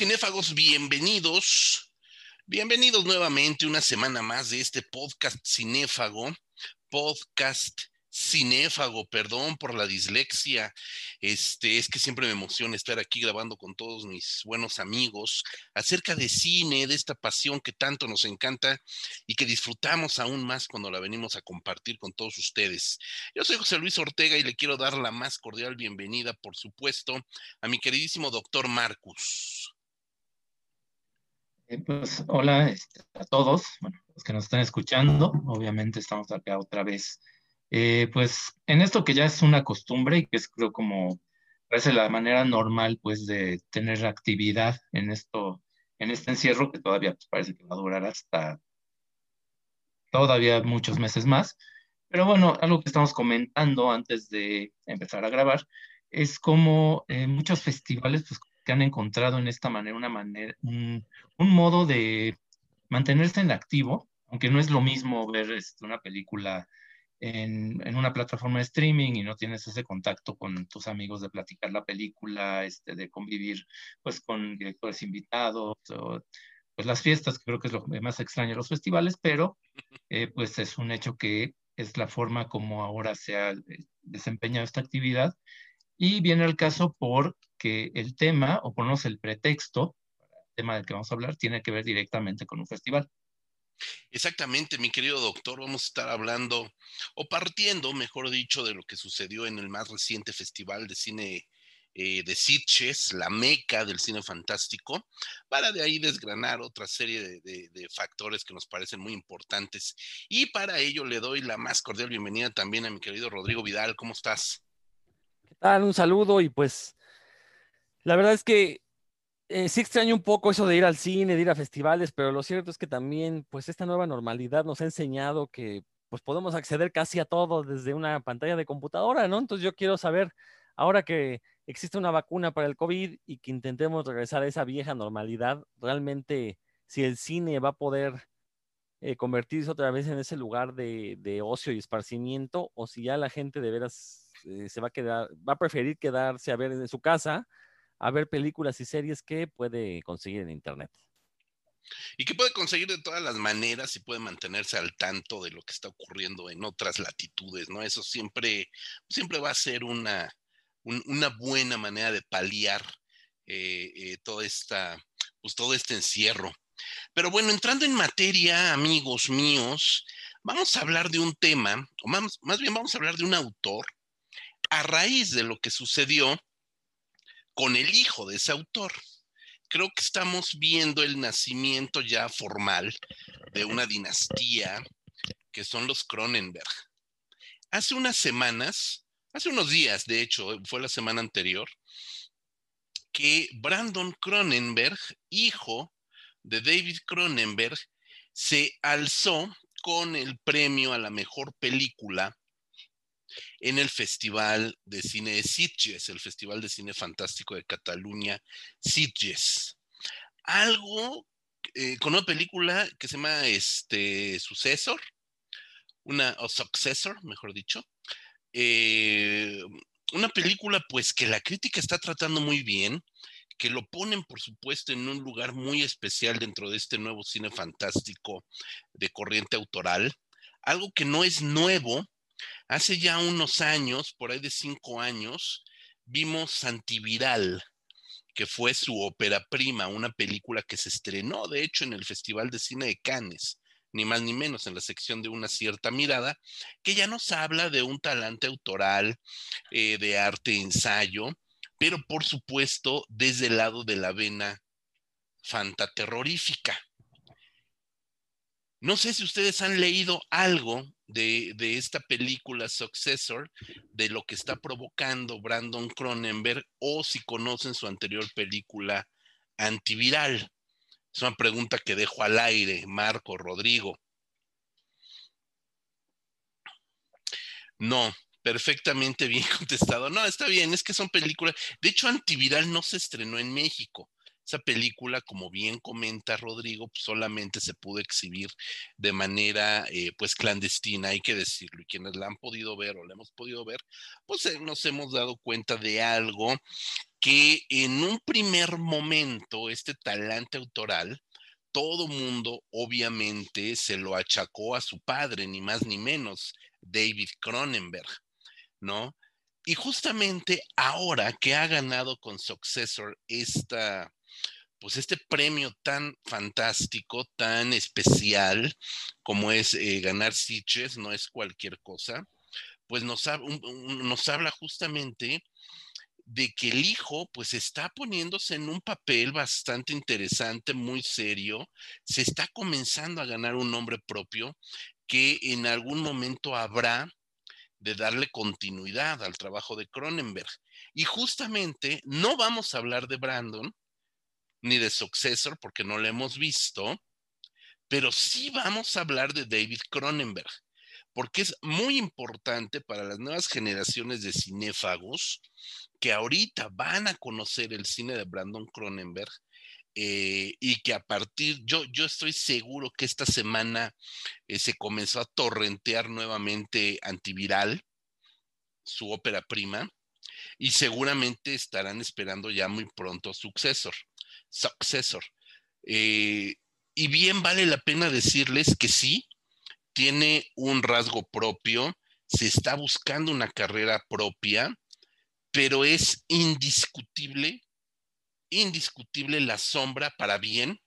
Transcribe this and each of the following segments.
cinéfagos, bienvenidos. Bienvenidos nuevamente una semana más de este podcast cinéfago, podcast cinéfago, perdón por la dislexia. Este, es que siempre me emociona estar aquí grabando con todos mis buenos amigos acerca de cine, de esta pasión que tanto nos encanta y que disfrutamos aún más cuando la venimos a compartir con todos ustedes. Yo soy José Luis Ortega y le quiero dar la más cordial bienvenida, por supuesto, a mi queridísimo doctor Marcus. Eh, pues hola este, a todos, bueno, los que nos están escuchando, obviamente estamos acá otra vez eh, pues en esto que ya es una costumbre y que es creo como parece la manera normal pues de tener actividad en esto, en este encierro que todavía pues, parece que va a durar hasta todavía muchos meses más. Pero bueno, algo que estamos comentando antes de empezar a grabar es como eh, muchos festivales pues, que han encontrado en esta manera una manera, un, un modo de mantenerse en activo, aunque no es lo mismo ver este, una película en, en, una plataforma de streaming y no tienes ese contacto con tus amigos de platicar la película, este, de convivir pues con directores invitados, o, pues las fiestas, que creo que es lo más extraño de los festivales, pero eh, pues es un hecho que es la forma como ahora se ha eh, desempeñado esta actividad y viene al caso porque el tema, o ponernos el pretexto, el tema del que vamos a hablar, tiene que ver directamente con un festival. Exactamente, mi querido doctor, vamos a estar hablando o partiendo, mejor dicho, de lo que sucedió en el más reciente festival de cine eh, de Sitges, la meca del cine fantástico, para de ahí desgranar otra serie de, de, factores que nos parecen muy importantes. Y para ello le doy la más cordial bienvenida también a mi querido Rodrigo Vidal. ¿Cómo estás? ¿Qué tal? Un saludo y pues la verdad es que eh, sí extraño un poco eso de ir al cine, de ir a festivales, pero lo cierto es que también, pues esta nueva normalidad nos ha enseñado que pues podemos acceder casi a todo desde una pantalla de computadora, ¿no? Entonces yo quiero saber, ahora que existe una vacuna para el COVID y que intentemos regresar a esa vieja normalidad, realmente si el cine va a poder eh, convertirse otra vez en ese lugar de, de, ocio y esparcimiento, o si ya la gente de veras eh, se va a quedar, va a preferir quedarse a ver en su casa a ver películas y series que puede conseguir en Internet. Y que puede conseguir de todas las maneras y puede mantenerse al tanto de lo que está ocurriendo en otras latitudes, ¿no? Eso siempre, siempre va a ser una, una buena manera de paliar eh, eh, toda esta, pues todo este encierro. Pero bueno, entrando en materia, amigos míos, vamos a hablar de un tema, o más, más bien vamos a hablar de un autor a raíz de lo que sucedió con el hijo de ese autor. Creo que estamos viendo el nacimiento ya formal de una dinastía que son los Cronenberg. Hace unas semanas, hace unos días, de hecho, fue la semana anterior, que Brandon Cronenberg, hijo de David Cronenberg, se alzó con el premio a la mejor película en el Festival de Cine de Sitges, el Festival de Cine Fantástico de Cataluña, Sitges. Algo eh, con una película que se llama este, Sucesor, una, o Successor, mejor dicho. Eh, una película, pues, que la crítica está tratando muy bien, que lo ponen, por supuesto, en un lugar muy especial dentro de este nuevo cine fantástico de corriente autoral. Algo que no es nuevo, Hace ya unos años, por ahí de cinco años, vimos Antiviral, que fue su ópera prima, una película que se estrenó, de hecho, en el Festival de Cine de Cannes, ni más ni menos en la sección de una cierta mirada, que ya nos habla de un talante autoral, eh, de arte ensayo, pero por supuesto desde el lado de la vena fantaterrorífica. No sé si ustedes han leído algo de, esta película Successor, de lo que está provocando Brandon Cronenberg, o si conocen su anterior película Antiviral. Es una pregunta que dejo al aire, Marco, Rodrigo. No, perfectamente bien contestado. No, está bien, es que son películas. De hecho, Antiviral no se estrenó en México. Esa película, como bien comenta Rodrigo, pues, solamente se pudo exhibir de manera eh, pues clandestina, hay que decirlo, y quienes la han podido ver o la hemos podido ver, pues eh, nos hemos dado cuenta de algo que en un primer momento este talante autoral, todo mundo obviamente se lo achacó a su padre, ni más ni menos, David Cronenberg, ¿no? Y justamente ahora que ha ganado con Successor esta, pues este premio tan fantástico, tan especial como es eh, ganar Sitges, no es cualquier cosa, pues nos, nos habla justamente de que el hijo pues está poniéndose en un papel bastante interesante, muy serio, se está comenzando a ganar un nombre propio que en algún momento habrá de darle continuidad al trabajo de Cronenberg. Y justamente no vamos a hablar de Brandon ni de Successor porque no lo hemos visto, pero sí vamos a hablar de David Cronenberg, porque es muy importante para las nuevas generaciones de cinéfagos que ahorita van a conocer el cine de Brandon Cronenberg eh, y que a partir, yo, yo estoy seguro que esta semana eh, se comenzó a torrentear nuevamente antiviral, su ópera prima, y seguramente estarán esperando ya muy pronto Successor. Successor. Eh, y bien vale la pena decirles que sí, tiene un rasgo propio, se está buscando una carrera propia, pero es indiscutible indiscutible la sombra para bien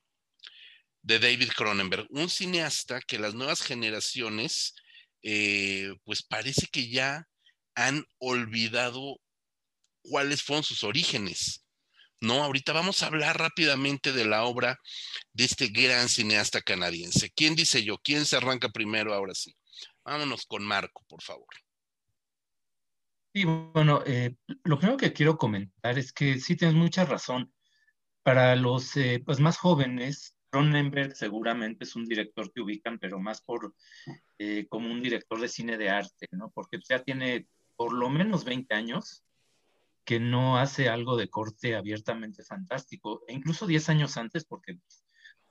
de David Cronenberg, un cineasta que las nuevas generaciones, eh, pues parece que ya han olvidado cuáles fueron sus orígenes. No, ahorita vamos a hablar rápidamente de la obra de este gran cineasta canadiense. ¿Quién dice yo? ¿Quién se arranca primero ahora sí? Vámonos con Marco, por favor. Sí, bueno, eh, lo primero que quiero comentar es que sí tienes mucha razón. Para los eh, pues más jóvenes, Cronenberg seguramente es un director que ubican, pero más por eh, como un director de cine de arte, ¿no? Porque ya tiene por lo menos 20 años que no hace algo de corte abiertamente fantástico, e incluso 10 años antes, porque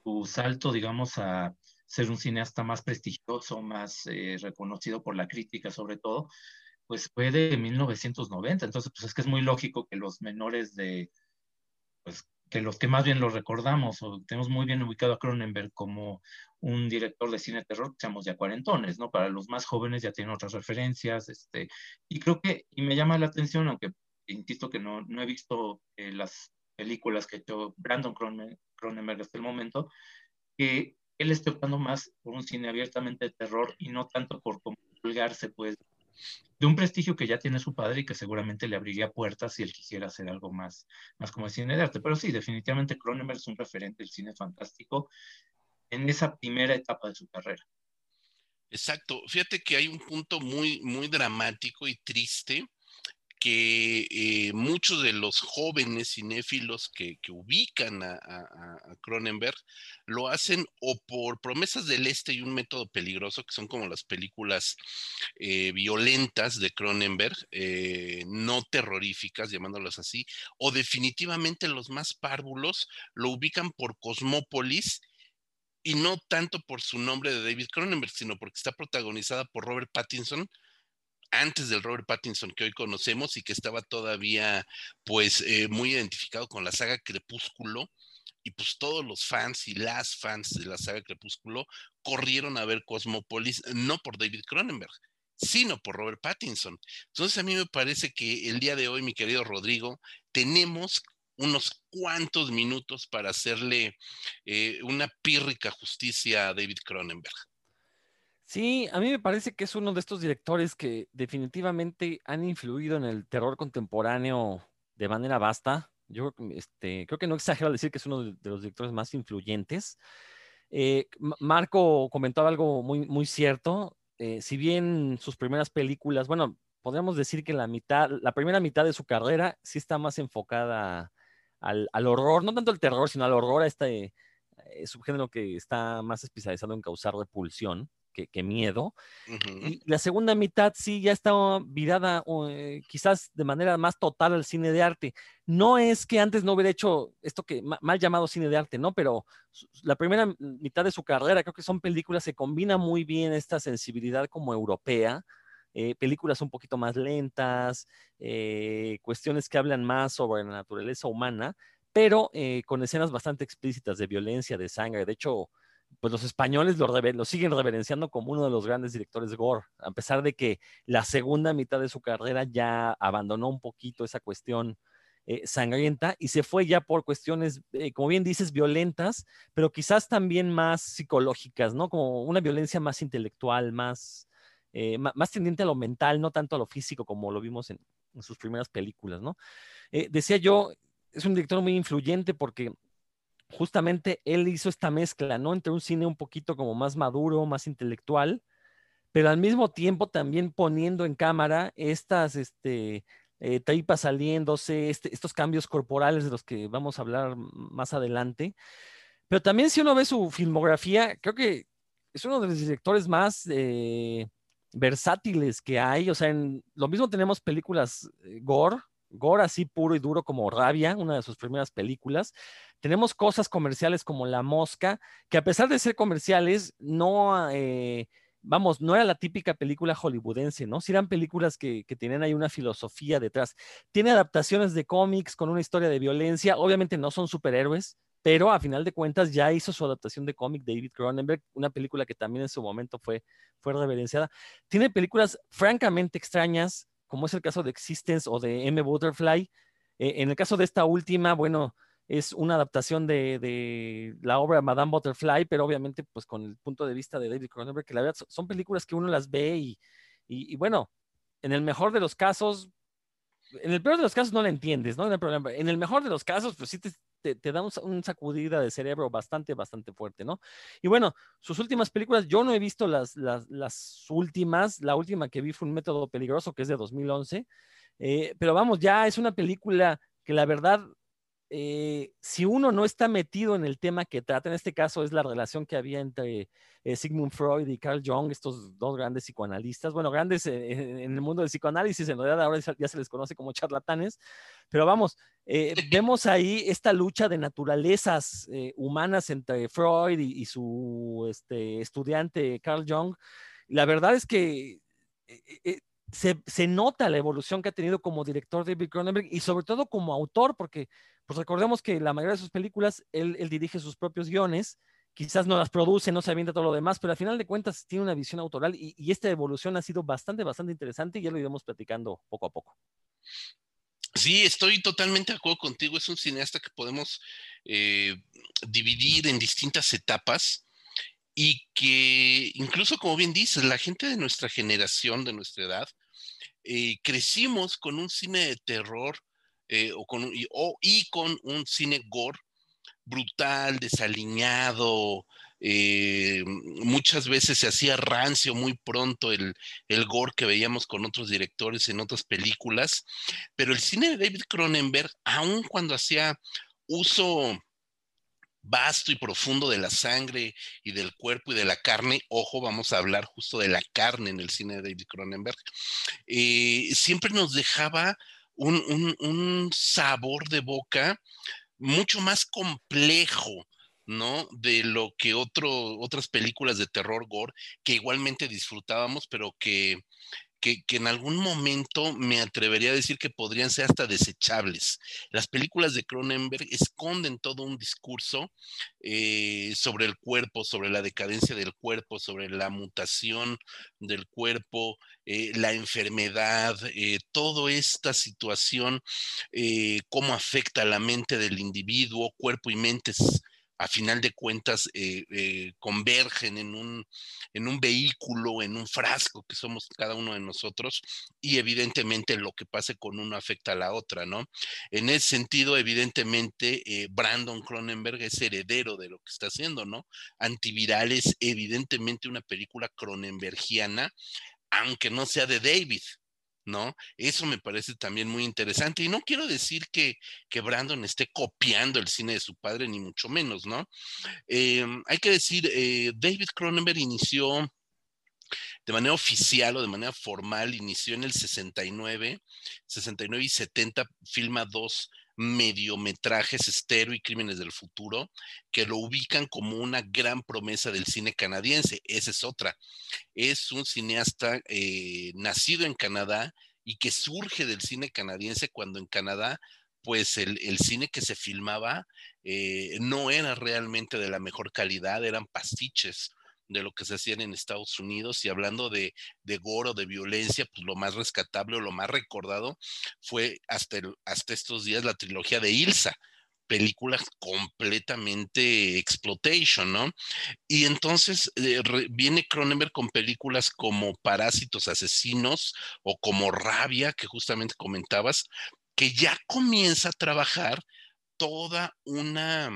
su salto, digamos, a ser un cineasta más prestigioso, más reconocido por la crítica sobre todo, pues fue de 1990. Entonces, pues es que es muy lógico que los menores de, pues que los que más bien lo recordamos o tenemos muy bien ubicado a Cronenberg como un director de cine terror, seamos ya cuarentones, ¿no? Para los más jóvenes ya tienen otras referencias, este, y creo que, y me llama la atención, aunque insisto que no, no he visto eh, las películas que ha hecho Brandon Cronenberg hasta el momento, que él esté optando más por un cine abiertamente de terror y no tanto por comulgarse, pues, de un prestigio que ya tiene su padre y que seguramente le abriría puertas si él quisiera hacer algo más, más como el cine de arte. Pero sí, definitivamente Cronenberg es un referente del cine fantástico en esa primera etapa de su carrera. Exacto. Fíjate que hay un punto muy, muy dramático y triste que eh, muchos de los jóvenes cinéfilos que, ubican a, Cronenberg lo hacen o por promesas del este y un método peligroso, que son como las películas eh, violentas de Cronenberg, eh, no terroríficas, llamándolas así, o definitivamente los más párvulos lo ubican por Cosmópolis y no tanto por su nombre de David Cronenberg, sino porque está protagonizada por Robert Pattinson, antes del Robert Pattinson que hoy conocemos y que estaba todavía pues eh, muy identificado con la saga Crepúsculo y pues todos los fans y las fans de la saga Crepúsculo corrieron a ver Cosmopolis no por David Cronenberg, sino por Robert Pattinson. Entonces a mí me parece que el día de hoy, mi querido Rodrigo, tenemos unos cuantos minutos para hacerle eh, una pírrica justicia a David Cronenberg. Sí, a mí me parece que es uno de estos directores que definitivamente han influido en el terror contemporáneo de manera vasta. Yo este, creo que no exagero al decir que es uno de, los directores más influyentes. Eh, Marco comentaba algo muy, muy cierto. Eh, si bien sus primeras películas, bueno, podríamos decir que la mitad, la primera mitad de su carrera sí está más enfocada al, horror, no tanto al terror, sino al horror, a este eh, subgénero que está más especializado en causar repulsión que, miedo. Y la segunda mitad sí ya está virada eh, quizás de manera más total al cine de arte. No es que antes no hubiera hecho esto que mal llamado cine de arte, ¿no? Pero la primera mitad de su carrera creo que son películas que combinan muy bien esta sensibilidad como europea eh, películas un poquito más lentas, eh, cuestiones que hablan más sobre la naturaleza humana, pero con escenas bastante explícitas de violencia, de sangre. De hecho, pues los españoles lo, lo, siguen reverenciando como uno de los grandes directores gore, a pesar de que la segunda mitad de su carrera ya abandonó un poquito esa cuestión eh, sangrienta y se fue ya por cuestiones, eh, como bien dices, violentas, pero quizás también más psicológicas, ¿no? Como una violencia más intelectual, más, eh, más tendiente a lo mental, no tanto a lo físico como lo vimos en, sus primeras películas, ¿no? decía yo, es un director muy influyente porque justamente él hizo esta mezcla, ¿no? Entre un cine un poquito como más maduro, más intelectual, pero al mismo tiempo también poniendo en cámara estas, este, eh, tripas saliéndose, este, estos cambios corporales de los que vamos a hablar más adelante. Pero también si uno ve su filmografía, creo que es uno de los directores más eh, versátiles que hay. O sea, en, lo mismo tenemos películas eh, gore, gore así puro y duro como Rabia, una de sus primeras películas. Tenemos cosas comerciales como La Mosca, que a pesar de ser comerciales, no vamos, no era la típica película hollywoodense, ¿no? Si eran películas que, que tienen ahí una filosofía detrás. Tiene adaptaciones de cómics con una historia de violencia, obviamente no son superhéroes, pero a final de cuentas ya hizo su adaptación de cómic David Cronenberg, una película que también en su momento fue, fue reverenciada. Tiene películas francamente extrañas, como es el caso de Existence o de M. Butterfly. Eh, en el caso de esta última, bueno, es una adaptación de, la obra Madame Butterfly, pero obviamente pues con el punto de vista de David Cronenberg, que la verdad son películas que uno las ve y, y, bueno, en el mejor de los casos, en el peor de los casos no la entiendes, ¿no? problema. En el mejor de los casos, pues sí te, te, da un, sacudida de cerebro bastante, bastante fuerte, ¿no? Y bueno, sus últimas películas, yo no he visto las, las, las últimas, la última que vi fue Un Método Peligroso, que es de 2011, eh, pero vamos, ya es una película que la verdad eh, si uno no está metido en el tema que trata, en este caso es la relación que había entre eh, Sigmund Freud y Carl Jung, estos dos grandes psicoanalistas, bueno, grandes eh, en el mundo del psicoanálisis, en realidad ahora ya se les conoce como charlatanes, pero vamos, vemos ahí esta lucha de naturalezas humanas entre Freud y, su este, estudiante Carl Jung. La verdad es que se, nota la evolución que ha tenido como director David Cronenberg y sobre todo como autor, porque pues recordemos que la mayoría de sus películas, él, dirige sus propios guiones, quizás no las produce, no se avienta todo lo demás, pero al final de cuentas tiene una visión autoral y, esta evolución ha sido bastante, bastante interesante y ya lo iremos platicando poco a poco. Sí, estoy totalmente de acuerdo contigo. Es un cineasta que podemos eh, dividir en distintas etapas y que incluso, como bien dices, la gente de nuestra generación, de nuestra edad, eh, crecimos con un cine de terror eh, o con, y, con un cine gore brutal, desaliñado, eh, muchas veces se hacía rancio muy pronto el, el, gore que veíamos con otros directores en otras películas, pero el cine de David Cronenberg, aun cuando hacía uso vasto y profundo de la sangre y del cuerpo y de la carne, ojo, vamos a hablar justo de la carne en el cine de David Cronenberg, eh, siempre nos dejaba un, sabor de boca mucho más complejo, ¿no? De lo que otras películas de terror gore que igualmente disfrutábamos, pero que que, en algún momento me atrevería a decir que podrían ser hasta desechables. Las películas de Cronenberg esconden todo un discurso eh, sobre el cuerpo, sobre la decadencia del cuerpo, sobre la mutación del cuerpo, eh, la enfermedad, eh, toda esta situación, cómo afecta a la mente del individuo, cuerpo y mente a final de cuentas eh, eh, convergen en un, en un vehículo, en un frasco que somos cada uno de nosotros y evidentemente lo que pase con uno afecta a la otra, ¿no? En ese sentido, evidentemente, eh, Brandon Cronenberg es heredero de lo que está haciendo, ¿no? Antiviral es evidentemente una película cronenbergiana, aunque no sea de David, ¿no? Eso me parece también muy interesante. Y no quiero decir que, que Brandon esté copiando el cine de su padre, ni mucho menos, ¿no? Em, hay que decir, eh, David Cronenberg inició de manera oficial o de manera formal, inició en el 69, 69 y 70, filma dos mediometrajes estero y crímenes del futuro que lo ubican como una gran promesa del cine canadiense. Esa es otra. Es un cineasta eh, nacido en Canadá y que surge del cine canadiense cuando en Canadá pues el, cine que se filmaba eh, no era realmente de la mejor calidad, eran pastiches de lo que se hacían en Estados Unidos y hablando de, de gore de violencia, pues lo más rescatable o lo más recordado fue hasta, hasta estos días la trilogía de Ilsa, película completamente exploitation, ¿no? Y entonces eh, viene Cronenberg con películas como Parásitos Asesinos o como Rabia, que justamente comentabas, que ya comienza a trabajar toda una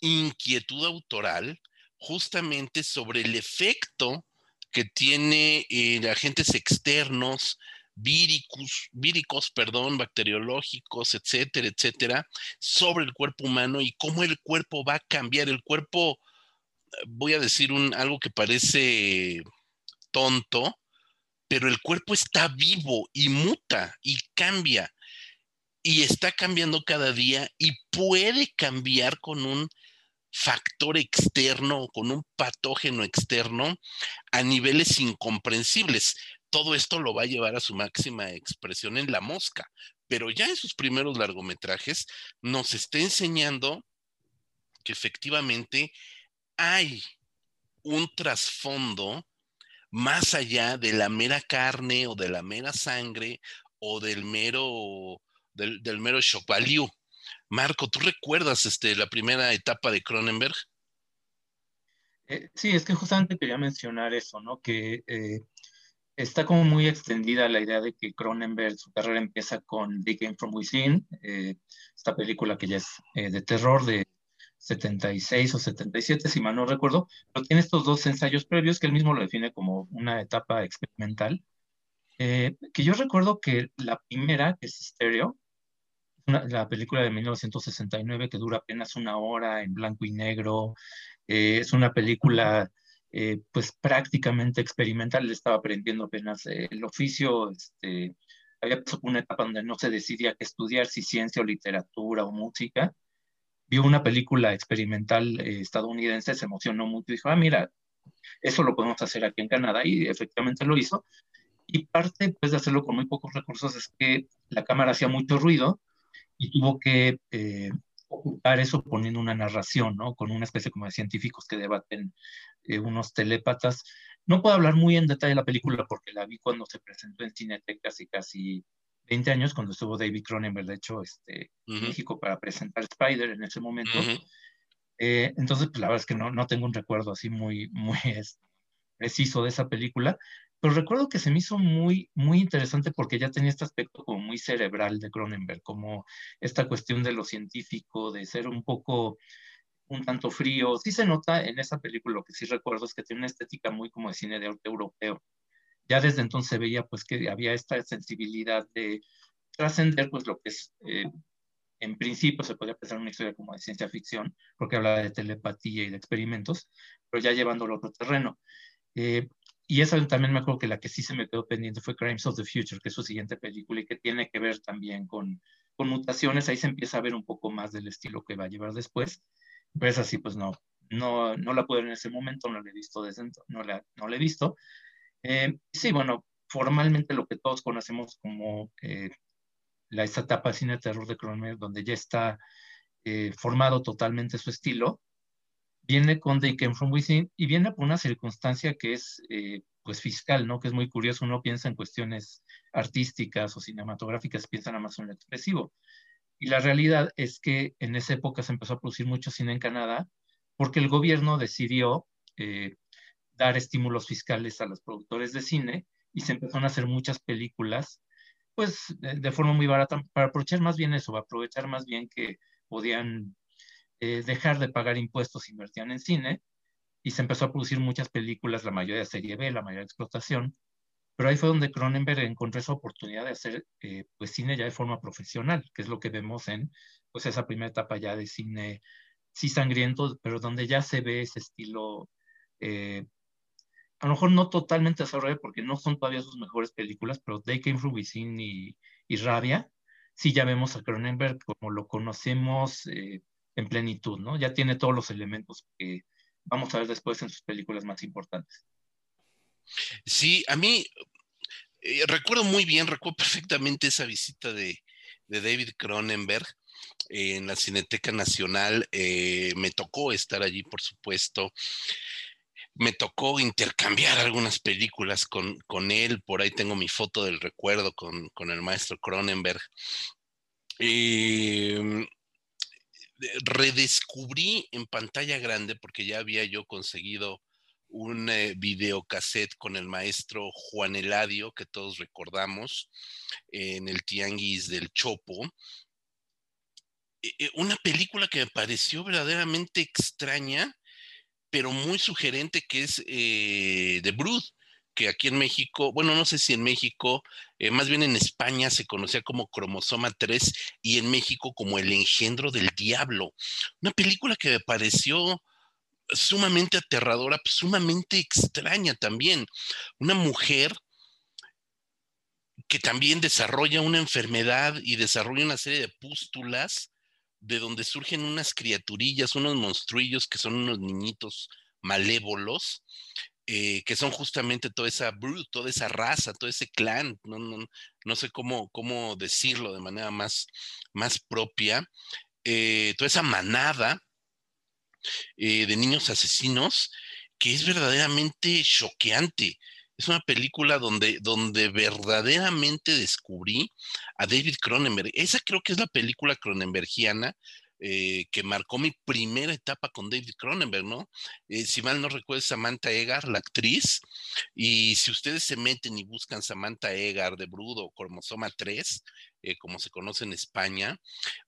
inquietud autoral justamente sobre el efecto que tiene en agentes externos, víricos, víricos, perdón, bacteriológicos, etcétera, etcétera, sobre el cuerpo humano y cómo el cuerpo va a cambiar. El cuerpo, voy a decir un, algo que parece tonto, pero el cuerpo está vivo y muta y cambia y está cambiando cada día y puede cambiar con un factor externo con un patógeno externo a niveles incomprensibles. Todo esto lo va a llevar a su máxima expresión en La Mosca, pero ya en sus primeros largometrajes nos está enseñando que efectivamente hay un trasfondo más allá de la mera carne o de la mera sangre o del mero, del, mero shock value. Marco, ¿tú recuerdas este, la primera etapa de Cronenberg? Eh, sí, es que justamente quería mencionar eso, ¿no? Que eh, está como muy extendida la idea de que Cronenberg, su carrera empieza con The Game From Within, eh, esta película que ya es de terror de 76 o 77, si mal no recuerdo, pero tiene estos dos ensayos previos que él mismo lo define como una etapa experimental. Que yo recuerdo que la primera, que es Stereo, la película de 1969 que dura apenas una hora en blanco y negro, eh, es una película eh, pues prácticamente experimental, estaba aprendiendo apenas el oficio, este, había una etapa donde no se decidía qué estudiar, si ciencia o literatura o música, vio una película experimental eh, estadounidense, se emocionó mucho y dijo, ah, mira, eso lo podemos hacer aquí en Canadá y efectivamente lo hizo. Y parte pues, de hacerlo con muy pocos recursos es que la cámara hacía mucho ruido y tuvo que eh, ocultar eso poniendo una narración, ¿no? Con una especie como de científicos que debaten eh, unos telépatas. No puedo hablar muy en detalle de la película porque la vi cuando se presentó en Cineteca hace casi 20 años, cuando estuvo David Cronenberg, de hecho, este, en México para presentar Spider en ese momento. Eh, entonces, pues la verdad es que no, no tengo un recuerdo así muy, muy preciso de esa película, pero recuerdo que se me hizo muy, muy interesante porque ya tenía este aspecto como muy cerebral de Cronenberg, como esta cuestión de lo científico, de ser un poco un tanto frío. Sí se nota en esa película, lo que sí recuerdo es que tiene una estética muy como de cine de arte europeo ya desde entonces veía pues que había esta sensibilidad de trascender pues lo que es, eh, en principio se podría pensar una historia como de ciencia ficción, porque habla de telepatía y de experimentos, pero ya llevándolo a otro terreno. Eh, y esa también me acuerdo que la que sí se me quedó pendiente fue Crimes of the Future, que es su siguiente película y que tiene que ver también con, con mutaciones. Ahí se empieza a ver un poco más del estilo que va a llevar después. Pero es así, pues no, no, no la puedo ver en ese momento, no la he visto desde no la, no la he visto. Eh, sí, bueno, formalmente lo que todos conocemos como eh, la, esta etapa de cine de terror de Cronenberg, donde ya está eh, formado totalmente su estilo, viene con They Came From Within y viene por una circunstancia que es pues fiscal, ¿no? Que es muy curioso, uno piensa en cuestiones artísticas o cinematográficas, piensa nada más en lo expresivo. Y la realidad es que en esa época se empezó a producir mucho cine en Canadá porque el gobierno decidió dar estímulos fiscales a los productores de cine y se empezaron a hacer muchas películas, pues de, forma muy barata, para aprovechar más bien eso, aprovechar más bien que podían eh, dejar de pagar impuestos, invertían en cine, y se empezó a producir muchas películas, la mayoría de serie B, la mayoría de explotación, pero ahí fue donde Cronenberg encontró esa oportunidad de hacer eh, pues cine ya de forma profesional, que es lo que vemos en pues esa primera etapa ya de cine sí sangriento, pero donde ya se ve ese estilo eh, a lo mejor no totalmente desarrollado porque no son todavía sus mejores películas, pero They Came From Within y, y Rabia sí ya vemos a Cronenberg como lo conocemos eh, en plenitud, ¿no? Ya tiene todos los elementos que vamos a ver después en sus películas más importantes. Sí, a mí eh, recuerdo muy bien, recuerdo perfectamente esa visita de, David Cronenberg en la Cineteca Nacional. Eh, me tocó estar allí, por supuesto. Me tocó intercambiar algunas películas con, con él. Por ahí tengo mi foto del recuerdo con, con el maestro Cronenberg. Eh, redescubrí en pantalla grande, porque ya había yo conseguido un eh, videocassette con el maestro Juan Eladio, que todos recordamos, en el Tianguis del Chopo. Eh, eh, una película que me pareció verdaderamente extraña, pero muy sugerente, que es The Brood que aquí en México, bueno, no sé si en México, eh, más bien en España se conocía como Cromosoma 3 y en México como El engendro del diablo. Una película que me pareció sumamente aterradora, sumamente extraña también. Una mujer que también desarrolla una enfermedad y desarrolla una serie de pústulas de donde surgen unas criaturillas, unos monstruillos que son unos niñitos malévolos eh, que son justamente toda esa brute, toda esa raza, todo ese clan, no, no, no sé cómo, cómo decirlo de manera más, más propia, eh, toda esa manada eh, de niños asesinos que es verdaderamente choqueante. Es una película donde, donde verdaderamente descubrí a David Cronenberg. Esa creo que es la película cronenbergiana eh, que marcó mi primera etapa con David Cronenberg, ¿no? Eh, si mal no recuerdo, Samantha Egar, la actriz, y si ustedes se meten y buscan Samantha Egar de Brudo, Cromosoma 3, eh, como se conoce en España,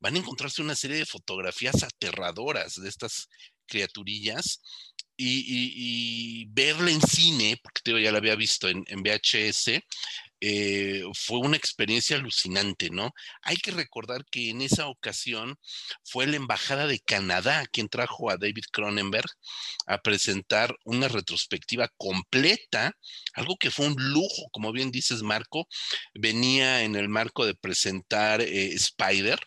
van a encontrarse una serie de fotografías aterradoras de estas criaturillas y, verla en cine, porque te ya la había visto en, en VHS, eh, fue una experiencia alucinante, ¿no? Hay que recordar que en esa ocasión fue la Embajada de Canadá quien trajo a David Cronenberg a presentar una retrospectiva completa, algo que fue un lujo, como bien dices, Marco, venía en el marco de presentar eh, Spider,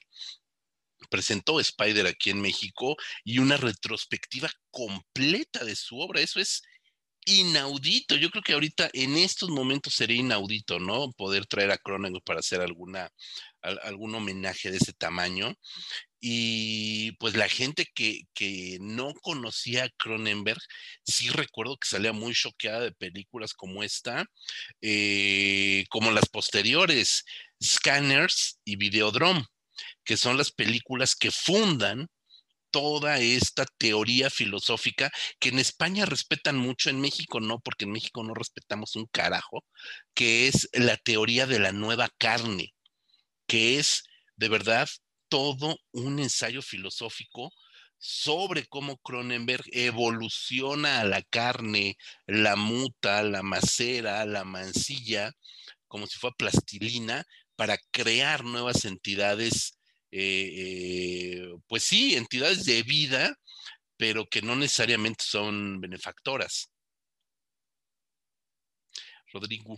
presentó Spider aquí en México y una retrospectiva completa de su obra. Eso es inaudito. Yo creo que ahorita en estos momentos sería inaudito, ¿no? Poder traer a Cronenberg para hacer alguna, algún homenaje de ese tamaño. Y pues la gente que, que, no conocía a Cronenberg, sí recuerdo que salía muy choqueada de películas como esta, eh, como las posteriores, Scanners y Videodrome, que son las películas que fundan toda esta teoría filosófica que en España respetan mucho, en México no, porque en México no respetamos un carajo, que es la teoría de la nueva carne, que es de verdad todo un ensayo filosófico sobre cómo Cronenberg evoluciona a la carne, la muta, la macera, la mancilla, como si fuera plastilina, para crear nuevas entidades eh, eh, pues sí, entidades de vida, pero que no necesariamente son benefactoras. Rodrigo.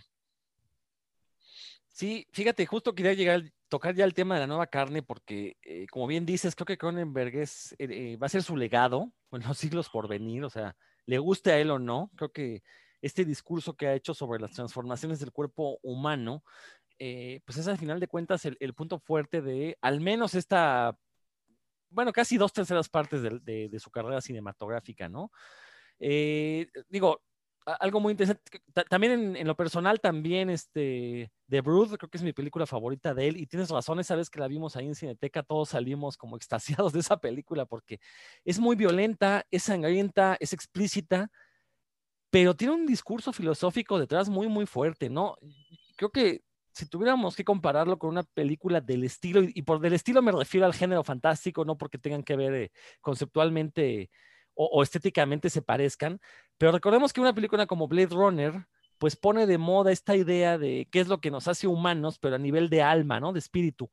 Sí, fíjate, justo quería llegar, tocar ya el tema de la nueva carne, porque eh, como bien dices, creo que Cronenberg es, va a ser su legado en los siglos por venir, o sea, le guste a él o no, creo que este discurso que ha hecho sobre las transformaciones del cuerpo humano eh, pues es al final de cuentas el, punto fuerte de al menos esta, bueno, casi dos terceras partes de, su carrera cinematográfica, ¿no? Eh, digo, algo muy interesante, también en, lo personal, también este, The Brood, creo que es mi película favorita de él, y tienes razón, esa vez que la vimos ahí en Cineteca, todos salimos como extasiados de esa película, porque es muy violenta, es sangrienta, es explícita, pero tiene un discurso filosófico detrás muy, muy fuerte, ¿no? Creo que si tuviéramos que compararlo con una película del estilo, y, por del estilo me refiero al género fantástico, no porque tengan que ver eh, conceptualmente o, estéticamente se parezcan, pero recordemos que una película como Blade Runner, pues pone de moda esta idea de qué es lo que nos hace humanos, pero a nivel de alma, ¿no? De espíritu.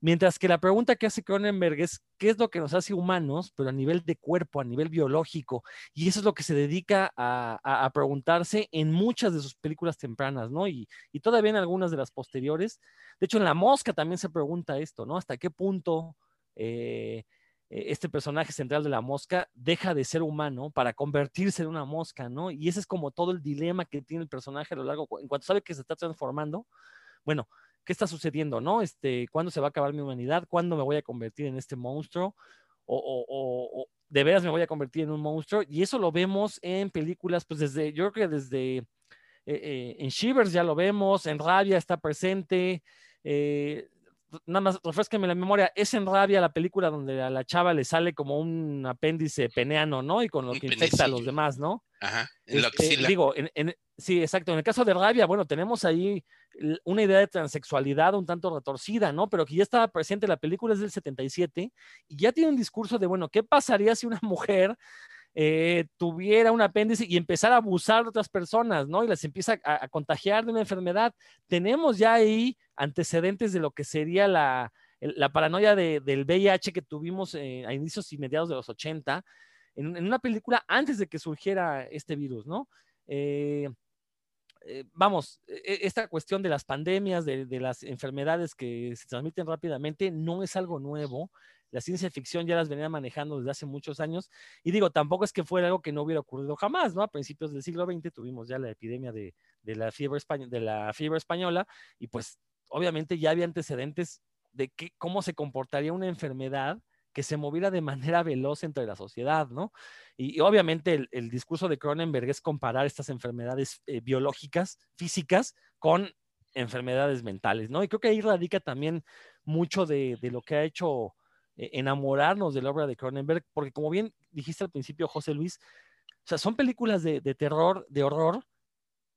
Mientras que la pregunta que hace Cronenberg es, ¿qué es lo que nos hace humanos, pero a nivel de cuerpo, a nivel biológico? Y eso es lo que se dedica a, preguntarse en muchas de sus películas tempranas, ¿no? Y, todavía en algunas de las posteriores. De hecho, en La Mosca también se pregunta esto, ¿no? ¿Hasta qué punto eh, este personaje central de La Mosca deja de ser humano para convertirse en una mosca, ¿no? Y ese es como todo el dilema que tiene el personaje a lo largo, en cuanto sabe que se está transformando, bueno, ¿qué está sucediendo, no? Este, ¿Cuándo se va a acabar mi humanidad? ¿Cuándo me voy a convertir en este monstruo? O, de veras me voy a convertir en un monstruo. Y eso lo vemos en películas, pues desde, yo creo que desde, eh, eh, en Shivers ya lo vemos, en Rabia está presente. Eh, nada más refresquenme la memoria, es en Rabia la película donde a la chava le sale como un apéndice peneano, ¿no? Y con lo que infecta a los demás, ¿no? Ajá, en este, Digo, en, sí, exacto. En el caso de Rabia, bueno, tenemos ahí una idea de transexualidad un tanto retorcida, ¿no? Pero que ya estaba presente, la película es del 77 y ya tiene un discurso de, bueno, ¿qué pasaría si una mujer eh, tuviera un apéndice y empezara a abusar de otras personas, ¿no? Y las empieza a, contagiar de una enfermedad. Tenemos ya ahí antecedentes de lo que sería la, paranoia del VIH que tuvimos eh, a inicios y mediados de los 80, en, en, una película antes de que surgiera este virus, ¿no? Eh, eh, vamos, e, e, esta cuestión de las pandemias, de, las enfermedades que se transmiten rápidamente, no es algo nuevo. La ciencia ficción ya las venía manejando desde hace muchos años. Y digo, tampoco es que fuera algo que no hubiera ocurrido jamás, ¿no? A principios del siglo XX tuvimos ya la epidemia de, la, fiebre de la fiebre española y pues obviamente ya había antecedentes de cómo se comportaría una enfermedad que se moviera de manera veloz entre la sociedad, ¿no? Y, obviamente el, discurso de Cronenberg es comparar estas enfermedades eh, biológicas, físicas, con enfermedades mentales, ¿no? Y creo que ahí radica también mucho de, lo que ha hecho eh, enamorarnos de la obra de Cronenberg, porque como bien dijiste al principio, José Luis, o sea, son películas de, terror, de horror,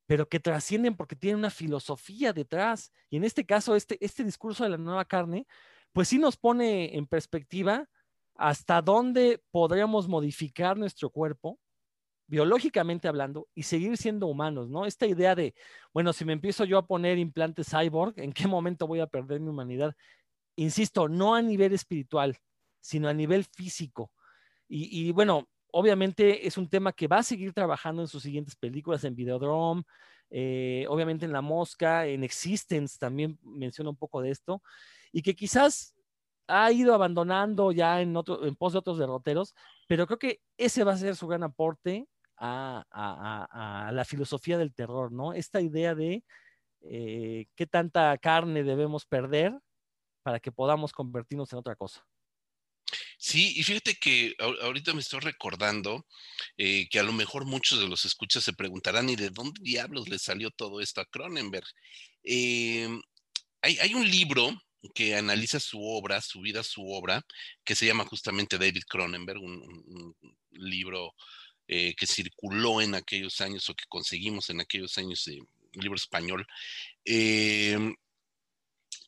pero que trascienden porque tienen una filosofía detrás. Y en este caso, este, este discurso de la nueva carne, pues sí nos pone en perspectiva hasta dónde podríamos modificar nuestro cuerpo, biológicamente hablando, y seguir siendo humanos, ¿no? Esta idea de, bueno, si me empiezo yo a poner implantes cyborg, ¿en qué momento voy a perder mi humanidad? Insisto, no a nivel espiritual, sino a nivel físico. Y, bueno, obviamente es un tema que va a seguir trabajando en sus siguientes películas, en Videodrome, eh, obviamente en La Mosca, en Existence también menciona un poco de esto y que quizás ha ido abandonando ya en, otro, en pos de otros derroteros, pero creo que ese va a ser su gran aporte a, la filosofía del terror, ¿no? Esta idea de eh, qué tanta carne debemos perder para que podamos convertirnos en otra cosa. Sí, y fíjate que ahorita me estoy recordando eh, que a lo mejor muchos de los escuchas se preguntarán, ¿y de dónde diablos le salió todo esto a Cronenberg? Hay, hay, un libro que analiza su obra, su vida, su obra, que se llama justamente David Cronenberg, un, libro eh, que circuló en aquellos años o que conseguimos en aquellos años, un libro español.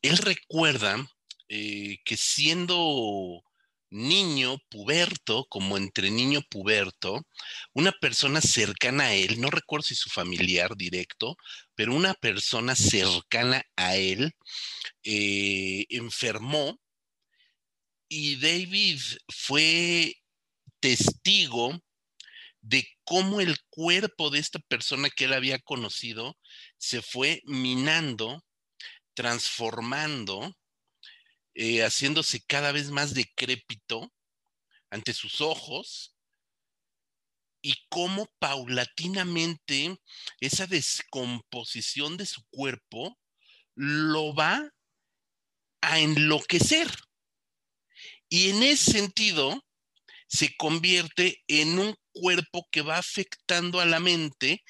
Él recuerda eh, que siendo niño puberto, como entre niño puberto, una persona cercana a él, no recuerdo si su familiar directo, pero una persona cercana a él eh, enfermó y David fue testigo de cómo el cuerpo de esta persona que él había conocido se fue minando, transformando, eh, haciéndose cada vez más decrépito ante sus ojos y cómo paulatinamente esa descomposición de su cuerpo lo va a enloquecer. Y en ese sentido, se convierte en un cuerpo que va afectando a la mente,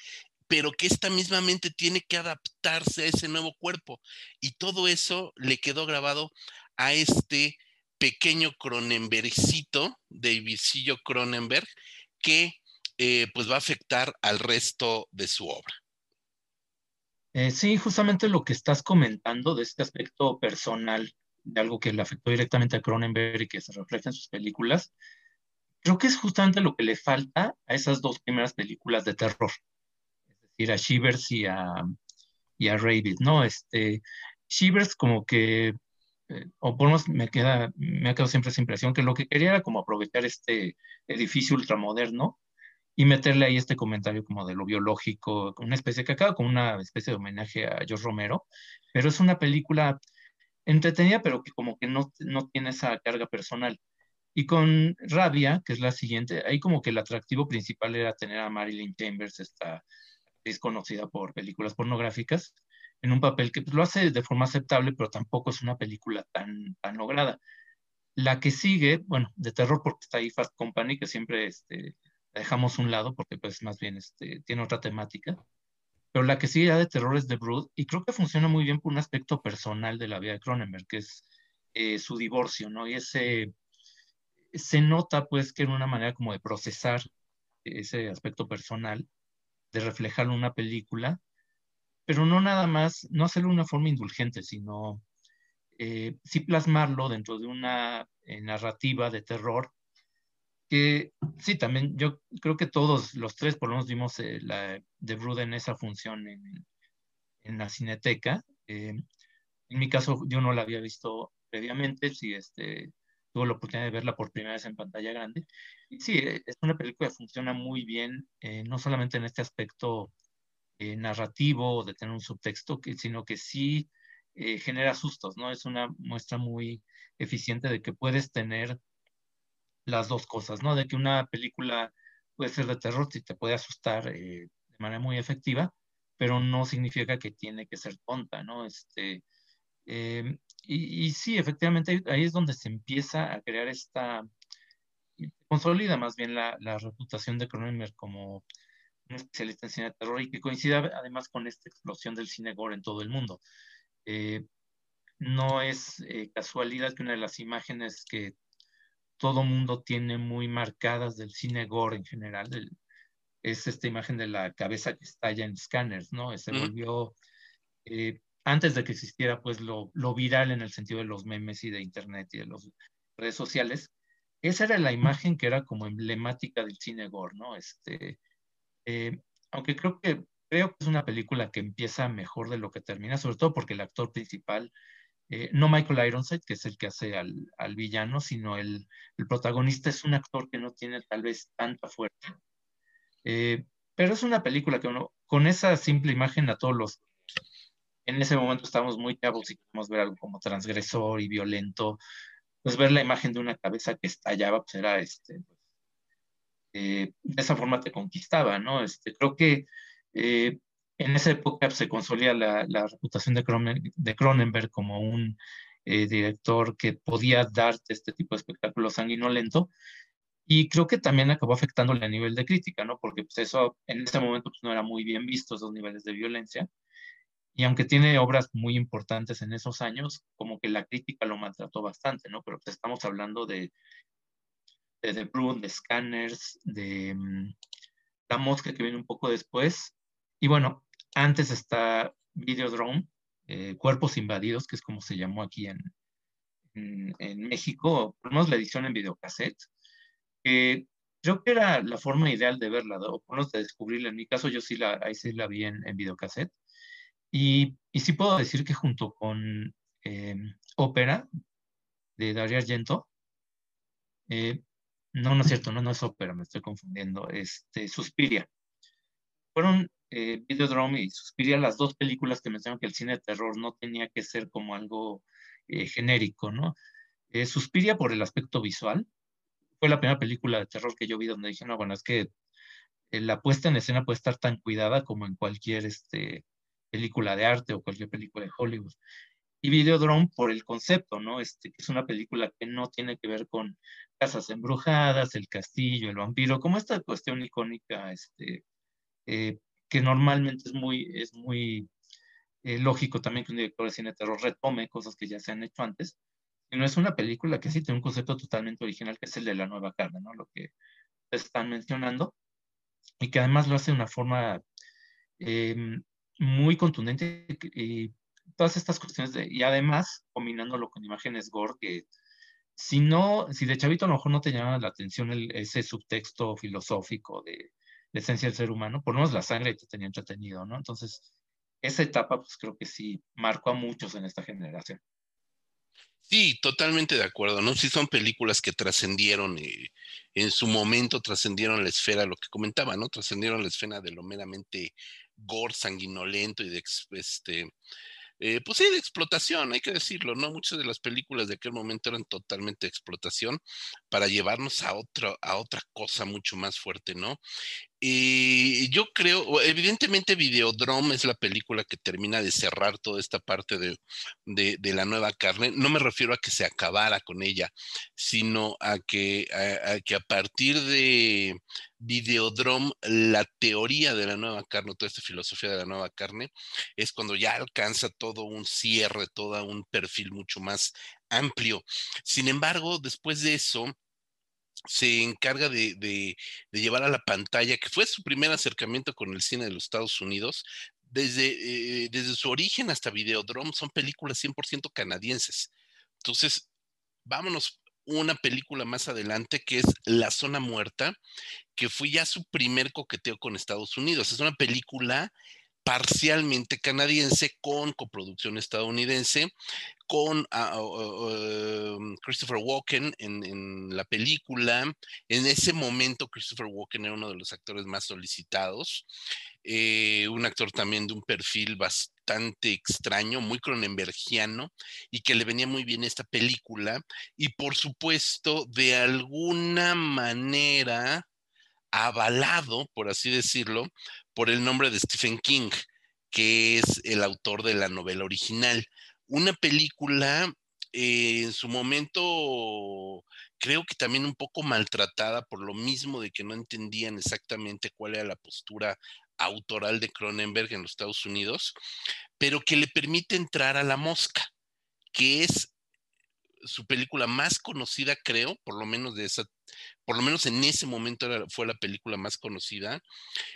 pero que esta misma mente tiene que adaptarse a ese nuevo cuerpo. Y todo eso le quedó grabado a este pequeño Cronenbergcito, Davidcillo Cronenberg, que eh, pues va a afectar al resto de su obra. Eh, sí, justamente lo que estás comentando de este aspecto personal, de algo que le afectó directamente a Cronenberg y que se refleja en sus películas, creo que es justamente lo que le falta a esas dos primeras películas de terror, decir, a Shivers y a, y a Rabbit, ¿no? Este, Shivers como que eh, o por lo menos me, queda, me ha quedado siempre esa impresión, que lo que quería era como aprovechar este edificio ultramoderno y meterle ahí este comentario como de lo biológico, una especie que acaba con una especie de homenaje a George Romero, pero es una película entretenida, pero que como que no, no tiene esa carga personal. Y con Rabia, que es la siguiente, ahí como que el atractivo principal era tener a Marilyn Chambers, esta actriz conocida por películas pornográficas, en un papel que pues, lo hace de forma aceptable, pero tampoco es una película tan, tan lograda. La que sigue, bueno, de terror porque está ahí Fast Company, que siempre este, la dejamos un lado porque pues más bien este, tiene otra temática. Pero la que sigue ya de terror es The Brood y creo que funciona muy bien por un aspecto personal de la vida de Cronenberg, que es eh, su divorcio, ¿no? Y ese, se nota pues que en una manera como de procesar ese aspecto personal, de reflejarlo en una película, pero no nada más, no hacerlo de una forma indulgente, sino eh, sí plasmarlo dentro de una eh, narrativa de terror que sí, también yo creo que todos los tres por lo menos vimos eh, la de Brood en esa función en, en la cineteca. en mi caso yo no la había visto previamente, sí, este, tuve la oportunidad de verla por primera vez en pantalla grande. Y sí, es una película que funciona muy bien, no solamente en este aspecto eh, narrativo de tener un subtexto, que, sino que sí eh, genera sustos, ¿no? Es una muestra muy eficiente de que puedes tener las dos cosas, ¿no? De que una película puede ser de terror y te puede asustar eh, de manera muy efectiva, pero no significa que tiene que ser tonta, ¿no? Este, em, y, y, sí, efectivamente, ahí es donde se empieza a crear esta, consolida más bien la, la reputación de Cronenberg como un especialista en cine de terror y que coincide además con esta explosión del cine gore en todo el mundo. Eh, no es eh, casualidad que una de las imágenes que todo mundo tiene muy marcadas del cine gore en general es esta imagen de la cabeza que estalla en scanners, ¿no? Se volvió, eh, antes de que existiera pues lo, lo, viral en el sentido de los memes y de internet y de las redes sociales, esa era la imagen que era como emblemática del cine gore, ¿no? Este, eh, aunque creo que, creo que es una película que empieza mejor de lo que termina, sobre todo porque el actor principal, eh, no Michael Ironside, que es el que hace al, al villano, sino el, el, protagonista es un actor que no tiene tal vez tanta fuerza. Eh, pero es una película que uno, con esa simple imagen a todos los... En ese momento estamos muy chavos y queremos ver algo como transgresor y violento. Pues ver la imagen de una cabeza que estallaba, pues era este, eh, de esa forma te conquistaba, ¿no? Este, creo que eh, en esa época se consolida la, la reputación de, de, Cronenberg como un eh, director que podía darte este tipo de espectáculo sanguinolento, y creo que también acabó afectándole a nivel de crítica, ¿no? Porque pues, eso en ese momento pues, no era muy bien visto, esos niveles de violencia. Y aunque tiene obras muy importantes en esos años, como que la crítica lo maltrató bastante, ¿no? Pero estamos hablando de de The Brood, de Scanners, de mm, La Mosca que viene un poco después. Y bueno, antes está Videodrome, eh, Cuerpos Invadidos, que es como se llamó aquí en, en, México, por lo menos la edición en videocassette. Eh, creo que era la forma ideal de verla, o por lo menos de descubrirla. En mi caso, yo sí la, ahí sí la vi en, en videocassette. Y, sí puedo decir que junto con eh, Ópera de Dario Argento, eh, no, no es cierto, no, no es ópera, me estoy confundiendo. Este, Suspiria. Fueron eh, Videodrome y Suspiria las dos películas que mencionaron que el cine de terror no tenía que ser como algo eh, genérico, ¿no? Suspiria por el aspecto visual. Fue la primera película de terror que yo vi donde dije, no, bueno, es que la puesta en escena puede estar tan cuidada como en cualquier este, película de arte o cualquier película de Hollywood y Videodrome por el concepto, ¿no? Este, es una película que no tiene que ver con casas embrujadas, el castillo, el vampiro, como esta cuestión icónica, este, eh, que normalmente es muy, es muy eh, lógico también que un director de cine de terror retome cosas que ya se han hecho antes, no es una película que sí tiene un concepto totalmente original, que es el de la nueva carne, ¿no? Lo que están mencionando, y que además lo hace de una forma eh, muy contundente y todas estas cuestiones de, y además combinándolo con imágenes gore que si no, si de chavito a lo mejor no te llama la atención ese subtexto filosófico de la esencia del ser humano, por lo menos la sangre te tenía entretenido, ¿no? Entonces, esa etapa pues creo que sí marcó a muchos en esta generación. Sí, totalmente de acuerdo, ¿no? Sí son películas que trascendieron, eh, en su momento trascendieron la esfera, lo que comentaba, ¿no? Trascendieron la esfera de lo meramente gore, sanguinolento y de este, eh, pues sí, de explotación, hay que decirlo, ¿no? Muchas de las películas de aquel momento eran totalmente de explotación para llevarnos a, otro, a otra cosa mucho más fuerte, ¿no? Y yo creo, evidentemente Videodrome es la película que termina de cerrar toda esta parte de, la nueva carne. No me refiero a que se acabara con ella, sino a que a, que a partir de Videodrome, la teoría de la nueva carne, toda esta filosofía de la nueva carne, es cuando ya alcanza todo un cierre, todo un perfil mucho más amplio. Sin embargo, después de eso, se encarga de, llevar a la pantalla, que fue su primer acercamiento con el cine de los Estados Unidos, desde, eh, desde su origen hasta Videodrome, son películas 100% canadienses. Entonces, vámonos una película más adelante que es La Zona Muerta, que fue ya su primer coqueteo con Estados Unidos. Es una película parcialmente canadiense con coproducción estadounidense, con ah, um, Christopher Walken en, la película. En ese momento Christopher Walken era uno de los actores más solicitados, eh, un actor también de un perfil bastante extraño, muy cronenbergiano, y que le venía muy bien esta película. Y por supuesto, de alguna manera avalado, por así decirlo, por el nombre de Stephen King, que es el autor de la novela original. Una película eh, en su momento creo que también un poco maltratada por lo mismo de que no entendían exactamente cuál era la postura autoral de Cronenberg en los Estados Unidos, pero que le permite entrar a La Mosca, que es su película más conocida, creo, por lo menos de esa, por lo menos en ese momento fue la película más conocida,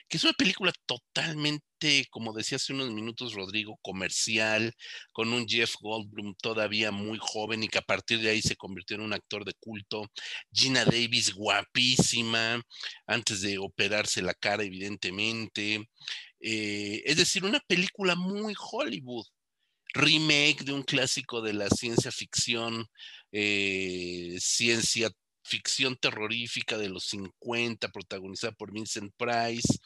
que es una película totalmente, como decía hace unos minutos Rodrigo, comercial, con un Jeff Goldblum todavía muy joven y que a partir de ahí se convirtió en un actor de culto, Gina Davis guapísima, antes de operarse la cara, evidentemente. Eh, es decir, una película muy Hollywood remake de un clásico de la ciencia ficción, eh, ciencia ficción terrorífica de los 50, protagonizada por Vincent Price.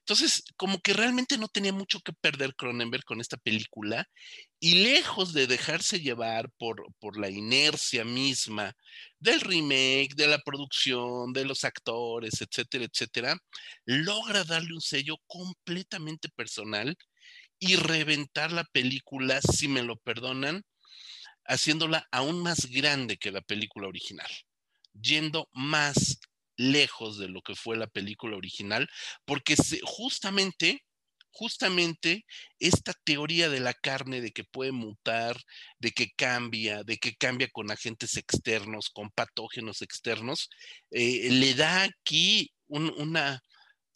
Entonces, como que realmente no tenía mucho que perder Cronenberg con esta película y lejos de dejarse llevar por, por la inercia misma del remake, de la producción, de los actores, etcétera, etcétera, logra darle un sello completamente personal y reventar la película, si me lo perdonan, haciéndola aún más grande que la película original, yendo más lejos de lo que fue la película original, porque justamente, justamente esta teoría de la carne, de que puede mutar, de que cambia, de que cambia con agentes externos, con patógenos externos, eh, le da aquí una,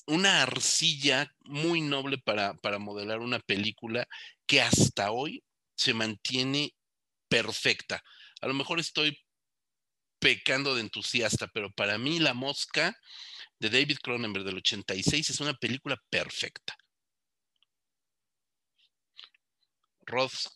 una arcilla muy noble para, para modelar una película que hasta hoy se mantiene perfecta. A lo mejor estoy pecando de entusiasta, pero para mí La Mosca de David Cronenberg del 86 es una película perfecta. Roth.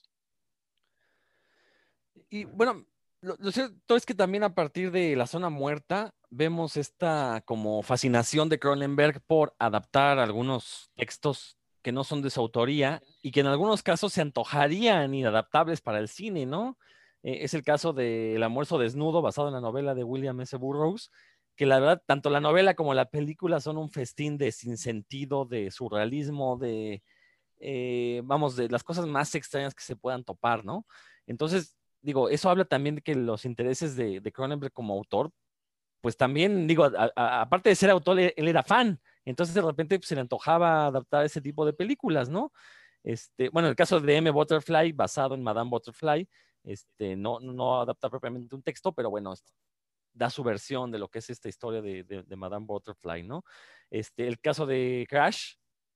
Y bueno, lo, cierto es que también a partir de La Zona Muerta vemos esta como fascinación de Cronenberg por adaptar algunos textos que no son de su autoría y que en algunos casos se antojarían inadaptables para el cine, ¿no? Eh, es el caso de El almuerzo desnudo, basado en la novela de William S. Burroughs, que la verdad, tanto la novela como la película son un festín de sinsentido, de surrealismo, de, eh, vamos, de las cosas más extrañas que se puedan topar, ¿no? Entonces, digo, eso habla también de que los intereses de, de Cronenberg como autor, pues también, digo, aparte de ser autor, él, era fan, entonces de repente pues, se le antojaba adaptar ese tipo de películas, ¿no? Este, bueno, el caso de M. Butterfly, basado en Madame Butterfly, este, no, no adapta propiamente un texto, pero bueno, da su versión de lo que es esta historia de, de, Madame Butterfly, ¿no? Este, el caso de Crash,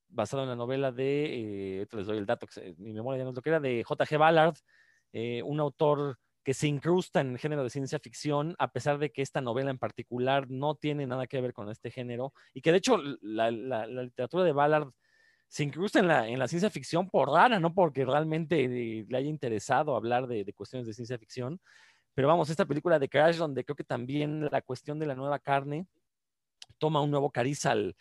basado en la novela de, eh, les doy el dato, mi memoria ya no es lo que era, de J.G. Ballard, eh, un autor que se incrusta en el género de ciencia ficción, a pesar de que esta novela en particular no tiene nada que ver con este género, y que de hecho la, literatura de Ballard se incrusta en la, en la ciencia ficción por rara, no porque realmente le haya interesado hablar de, de, cuestiones de ciencia ficción. Pero vamos, esta película de Crash, donde creo que también la cuestión de la nueva carne toma un nuevo cariz al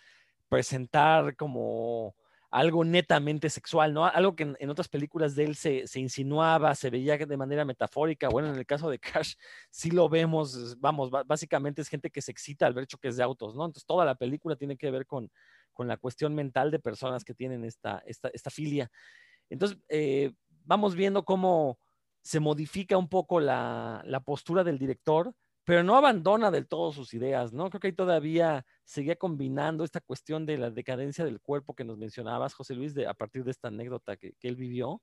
presentar como algo netamente sexual, ¿no? Algo que en, otras películas de él se, insinuaba, se veía de manera metafórica. Bueno, en el caso de Crash sí lo vemos, vamos, básicamente es gente que se excita al ver choques de autos, ¿no? Entonces toda la película tiene que ver con, con la cuestión mental de personas que tienen esta, esta, esta filia. Entonces, eh, vamos viendo cómo se modifica un poco la, la postura del director pero no abandona del todo sus ideas, ¿no? Creo que ahí todavía seguía combinando esta cuestión de la decadencia del cuerpo que nos mencionabas, José Luis, a partir de esta anécdota que, él vivió,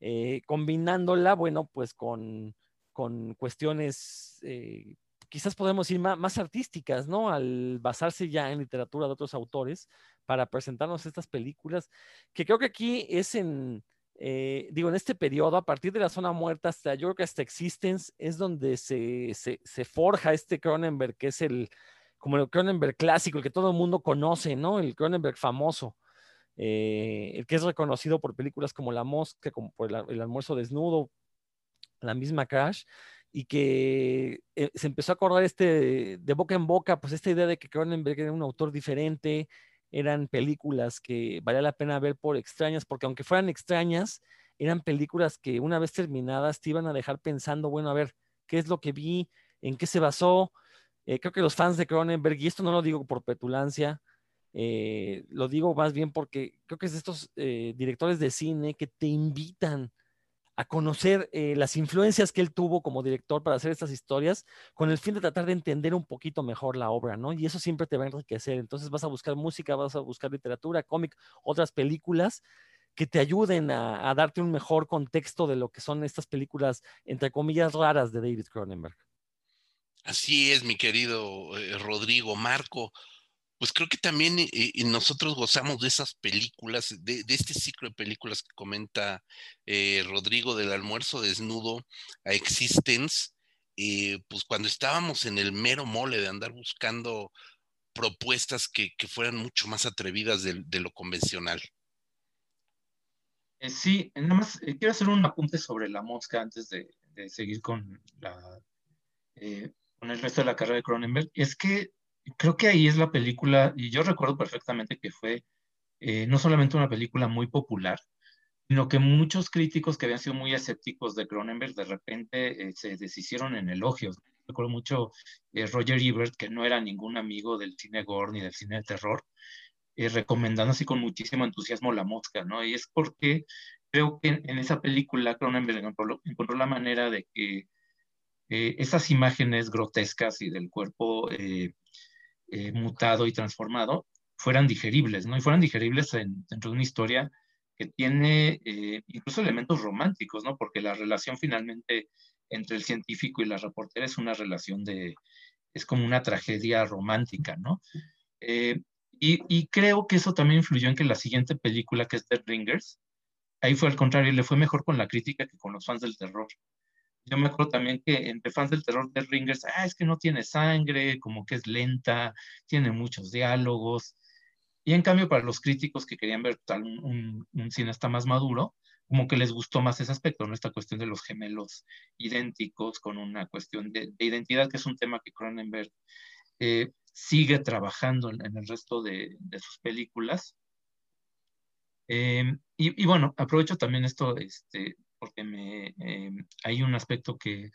eh, combinándola, bueno, pues con, con cuestiones, eh, quizás podemos decir más, más, artísticas, ¿no? Al basarse ya en literatura de otros autores para presentarnos estas películas, que creo que aquí es en eh, digo, en este periodo, a partir de la zona muerta hasta, yo que hasta Existence, es donde se, se, forja este Cronenberg, que es el, como el Cronenberg clásico, el que todo el mundo conoce, ¿no? El Cronenberg famoso, eh, el que es reconocido por películas como La Mosca, como por el, almuerzo desnudo, la misma Crash, y que eh, se empezó a acordar este, de boca en boca, pues esta idea de que Cronenberg era un autor diferente, eran películas que valía la pena ver por extrañas, porque aunque fueran extrañas, eran películas que una vez terminadas te iban a dejar pensando, bueno, a ver, ¿qué es lo que vi? ¿En qué se basó? Eh, creo que los fans de Cronenberg, y esto no lo digo por petulancia, eh, lo digo más bien porque creo que es de estos eh, directores de cine que te invitan a conocer eh, las influencias que él tuvo como director para hacer estas historias, con el fin de tratar de entender un poquito mejor la obra, ¿no? Y eso siempre te va a enriquecer. Entonces vas a buscar música, vas a buscar literatura, cómic, otras películas que te ayuden a, darte un mejor contexto de lo que son estas películas, entre comillas, raras de David Cronenberg. Así es, mi querido eh, Rodrigo Marco pues creo que también eh, eh, nosotros gozamos de esas películas, de, este ciclo de películas que comenta eh, Rodrigo del almuerzo desnudo a Existence, pues cuando estábamos en el mero mole de andar buscando propuestas que, fueran mucho más atrevidas de, lo convencional. sí, nada más quiero hacer un apunte sobre la mosca antes de, seguir con, con el resto de la carrera de Cronenberg. Es que creo que ahí es la película, y yo recuerdo perfectamente que fue eh, no solamente una película muy popular, sino que muchos críticos que habían sido muy escépticos de Cronenberg de repente eh, se deshicieron en elogios. Recuerdo mucho eh, Roger Ebert, que no era ningún amigo del cine gore ni del cine de terror, recomendando así con muchísimo entusiasmo La Mosca, ¿no? Y es porque creo que en, esa película Cronenberg encontró, la manera de que esas imágenes grotescas y del cuerpo eh, mutado y transformado fueran digeribles, ¿no? Y fueran digeribles dentro de una historia que tiene eh, incluso elementos románticos, ¿no? Porque la relación finalmente entre el científico y la reportera es una relación de, es como una tragedia romántica, ¿no? Eh, y, y, creo que eso también influyó en que la siguiente película, que es The Ringers, ahí fue al contrario, le fue mejor con la crítica que con los fans del terror yo me acuerdo también que entre fans del terror de Ringers, ah, es que no tiene sangre, como que es lenta, tiene muchos diálogos. Y en cambio, para los críticos que querían ver un, un, cineasta más maduro, como que les gustó más ese aspecto, ¿no? Esta cuestión de los gemelos idénticos con una cuestión de, identidad, que es un tema que Cronenberg eh, sigue trabajando en, el resto de, sus películas. Eh, y, y, bueno, aprovecho también esto este, porque me, eh, hay un aspecto que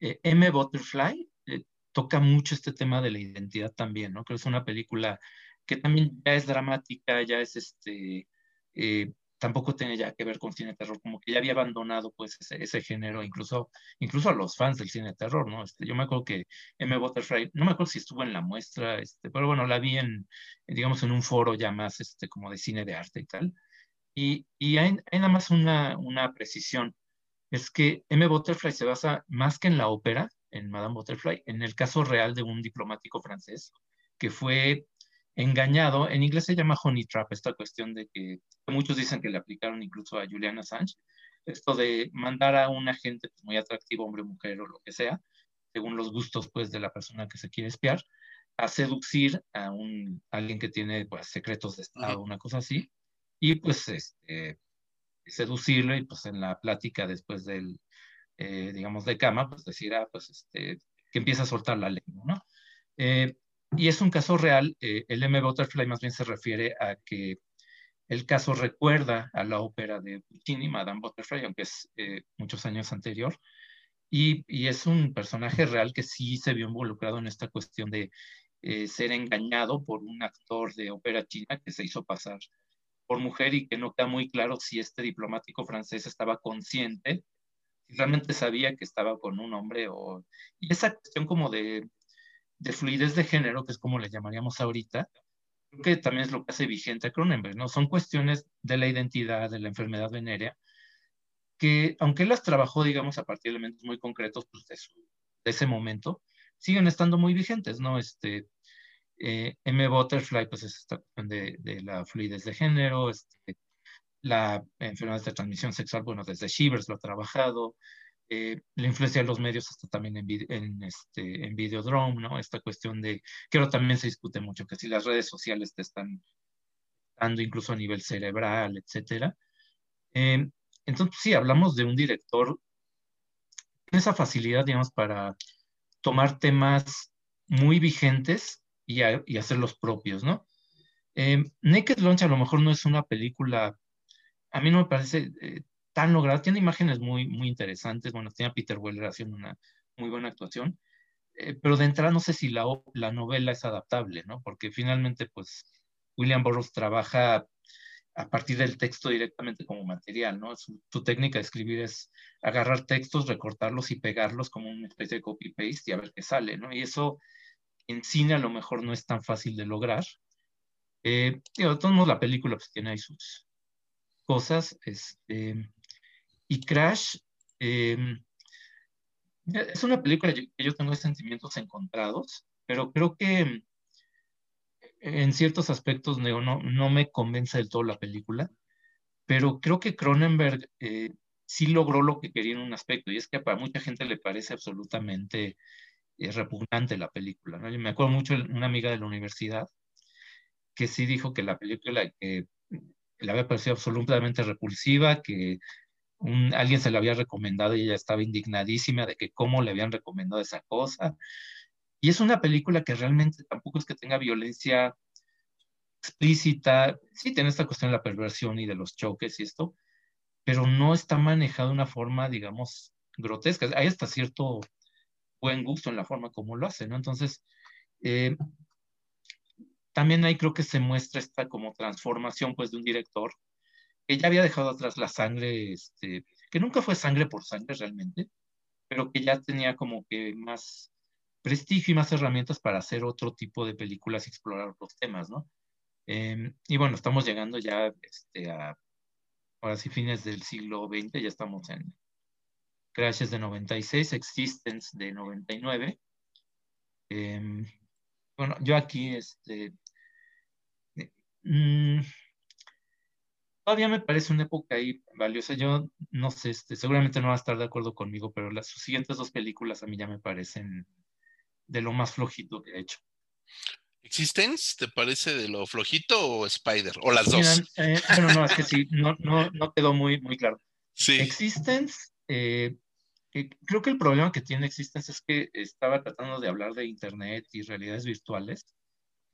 eh, M. Butterfly eh, toca mucho este tema de la identidad también, ¿no? Creo que es una película que también ya es dramática, ya es este, tampoco tiene ya que ver con cine de terror, como que ya había abandonado pues ese, género, incluso, incluso a los fans del cine de terror, ¿no? Este, yo me acuerdo que M. Butterfly, no me acuerdo si estuvo en la muestra, este, pero bueno, la vi en, digamos, en un foro ya más este, como de cine de arte y tal, y, y hay, hay, nada más una, una, precisión, es que M. Butterfly se basa más que en la ópera, en Madame Butterfly, en el caso real de un diplomático francés que fue engañado, en inglés se llama honey trap, esta cuestión de que muchos dicen que le aplicaron incluso a Julian Assange, esto de mandar a un agente pues, muy atractivo, hombre, mujer o lo que sea, según los gustos pues de la persona que se quiere espiar, a seducir a un, alguien que tiene pues, secretos de Estado, una cosa así, y pues este, seducirlo y pues en la plática después del, eh, digamos, de cama, pues decir, ah, pues este, que empieza a soltar la lengua, ¿no? Eh, y es un caso real, eh, el M. Butterfly más bien se refiere a que el caso recuerda a la ópera de Puccini, Madame Butterfly, aunque es muchos años anterior, y, y, es un personaje real que sí se vio involucrado en esta cuestión de ser engañado por un actor de ópera china que se hizo pasar por mujer y que no queda muy claro si este diplomático francés estaba consciente, si realmente sabía que estaba con un hombre o... Y esa cuestión como de, de fluidez de género, que es como le llamaríamos ahorita, creo que también es lo que hace vigente a Cronenberg, ¿no? Son cuestiones de la identidad, de la enfermedad venérea, que aunque él las trabajó, digamos, a partir de elementos muy concretos pues, de, de ese momento, siguen estando muy vigentes, ¿no? Este, eh, M. Butterfly, pues es esta cuestión de, la fluidez de género, este, la enfermedad de transmisión sexual, bueno, desde Shivers lo ha trabajado, eh, la influencia de los medios hasta también en, en, este, Videodrome, ¿no? Esta cuestión de, creo también se discute mucho, que si las redes sociales te están dando incluso a nivel cerebral, etcétera. Eh, entonces, sí, hablamos de un director con esa facilidad, digamos, para tomar temas muy vigentes y, hacer los propios, ¿no? Eh, Naked Lunch a lo mejor no es una película, a mí no me parece eh, tan lograda, tiene imágenes muy, muy interesantes, bueno, tiene a Peter Weller haciendo una muy buena actuación, eh, pero de entrada no sé si la, la novela es adaptable, ¿no? Porque finalmente, pues, William Burroughs trabaja a partir del texto directamente como material, ¿no? Su, su, técnica de escribir es agarrar textos, recortarlos y pegarlos como una especie de copy-paste y a ver qué sale, ¿no? Y eso en cine a lo mejor no es tan fácil de lograr. Eh, de todos modos, la película pues, tiene ahí sus cosas. Este, y Crash em, es una película que yo tengo sentimientos encontrados, pero creo que en ciertos aspectos no, no, me convence del todo la película, pero creo que Cronenberg eh, sí logró lo que quería en un aspecto, y es que para mucha gente le parece absolutamente es repugnante la película. ¿no? Yo me acuerdo mucho de una amiga de la universidad que sí dijo que la película que le había parecido absolutamente repulsiva, que alguien se la había recomendado y ella estaba indignadísima de que cómo le habían recomendado esa cosa. Y es una película que realmente tampoco es que tenga violencia explícita, sí tiene esta cuestión de la perversión y de los choques y esto, pero no está manejado de una forma, digamos, grotesca. Hay hasta cierto buen gusto en la forma como lo hace, ¿no? Entonces, eh, también ahí creo que se muestra esta como transformación, pues, de un director que ya había dejado atrás la sangre, este, que nunca fue sangre por sangre realmente, pero que ya tenía como que más prestigio y más herramientas para hacer otro tipo de películas y explorar otros temas, ¿no? Em, y bueno, estamos llegando ya este, a, ahora sí, fines del siglo XX, ya estamos en Crashes de 96, Existence de 99. Em, bueno, yo aquí, este, mm, todavía me parece una época ahí valiosa. Yo no sé, este, seguramente no va a estar de acuerdo conmigo, pero las sus siguientes dos películas a mí ya me parecen de lo más flojito que ha hecho. ¿Existence te parece de lo flojito o Spider? O las dos. Eh, bueno, no, es que sí, no, no, no quedó muy, muy claro. Sí. Existence eh, eh, creo que el problema que tiene Existence es que estaba tratando de hablar de Internet y realidades virtuales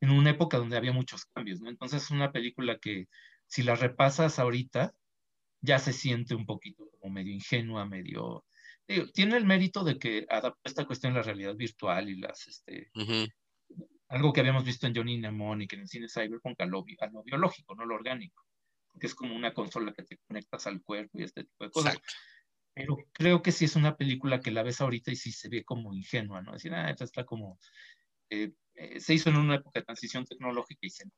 en una época donde había muchos cambios, ¿no? Entonces es una película que si la repasas ahorita, ya se siente un poquito como medio ingenua, medio... tiene el mérito de que adapta esta cuestión a la realidad virtual y las, este, algo que habíamos visto en Johnny Mnemonic, en el cine cyberpunk, a lo, a lo biológico, no lo orgánico, que es como una consola que te conectas al cuerpo y este tipo de cosas pero creo que sí es una película que la ves ahorita y sí se ve como ingenua, ¿no? Decir, ah, está como, eh, eh, se hizo en una época de transición tecnológica y se nota.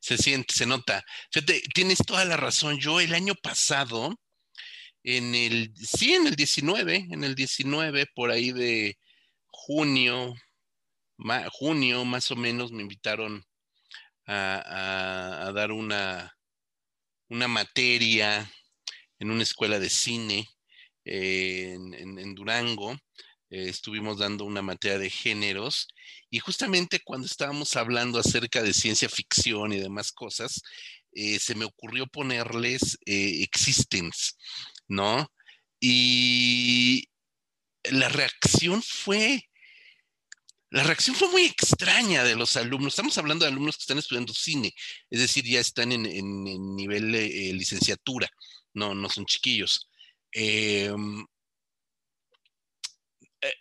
Se siente, se nota. Fíjate, tienes toda la razón. Yo el año pasado, en el, sí, en el 19, en el 19, por ahí de junio, junio más o menos, me invitaron a, a dar una, una materia en una escuela de cine en, Durango, eh, estuvimos dando una materia de géneros y justamente cuando estábamos hablando acerca de ciencia ficción y demás cosas, eh, se me ocurrió ponerles eh, Existence, ¿no? Y la reacción fue, la reacción fue muy extraña de los alumnos. Estamos hablando de alumnos que están estudiando cine, es decir, ya están en, nivel de licenciatura, no, no son chiquillos. Em,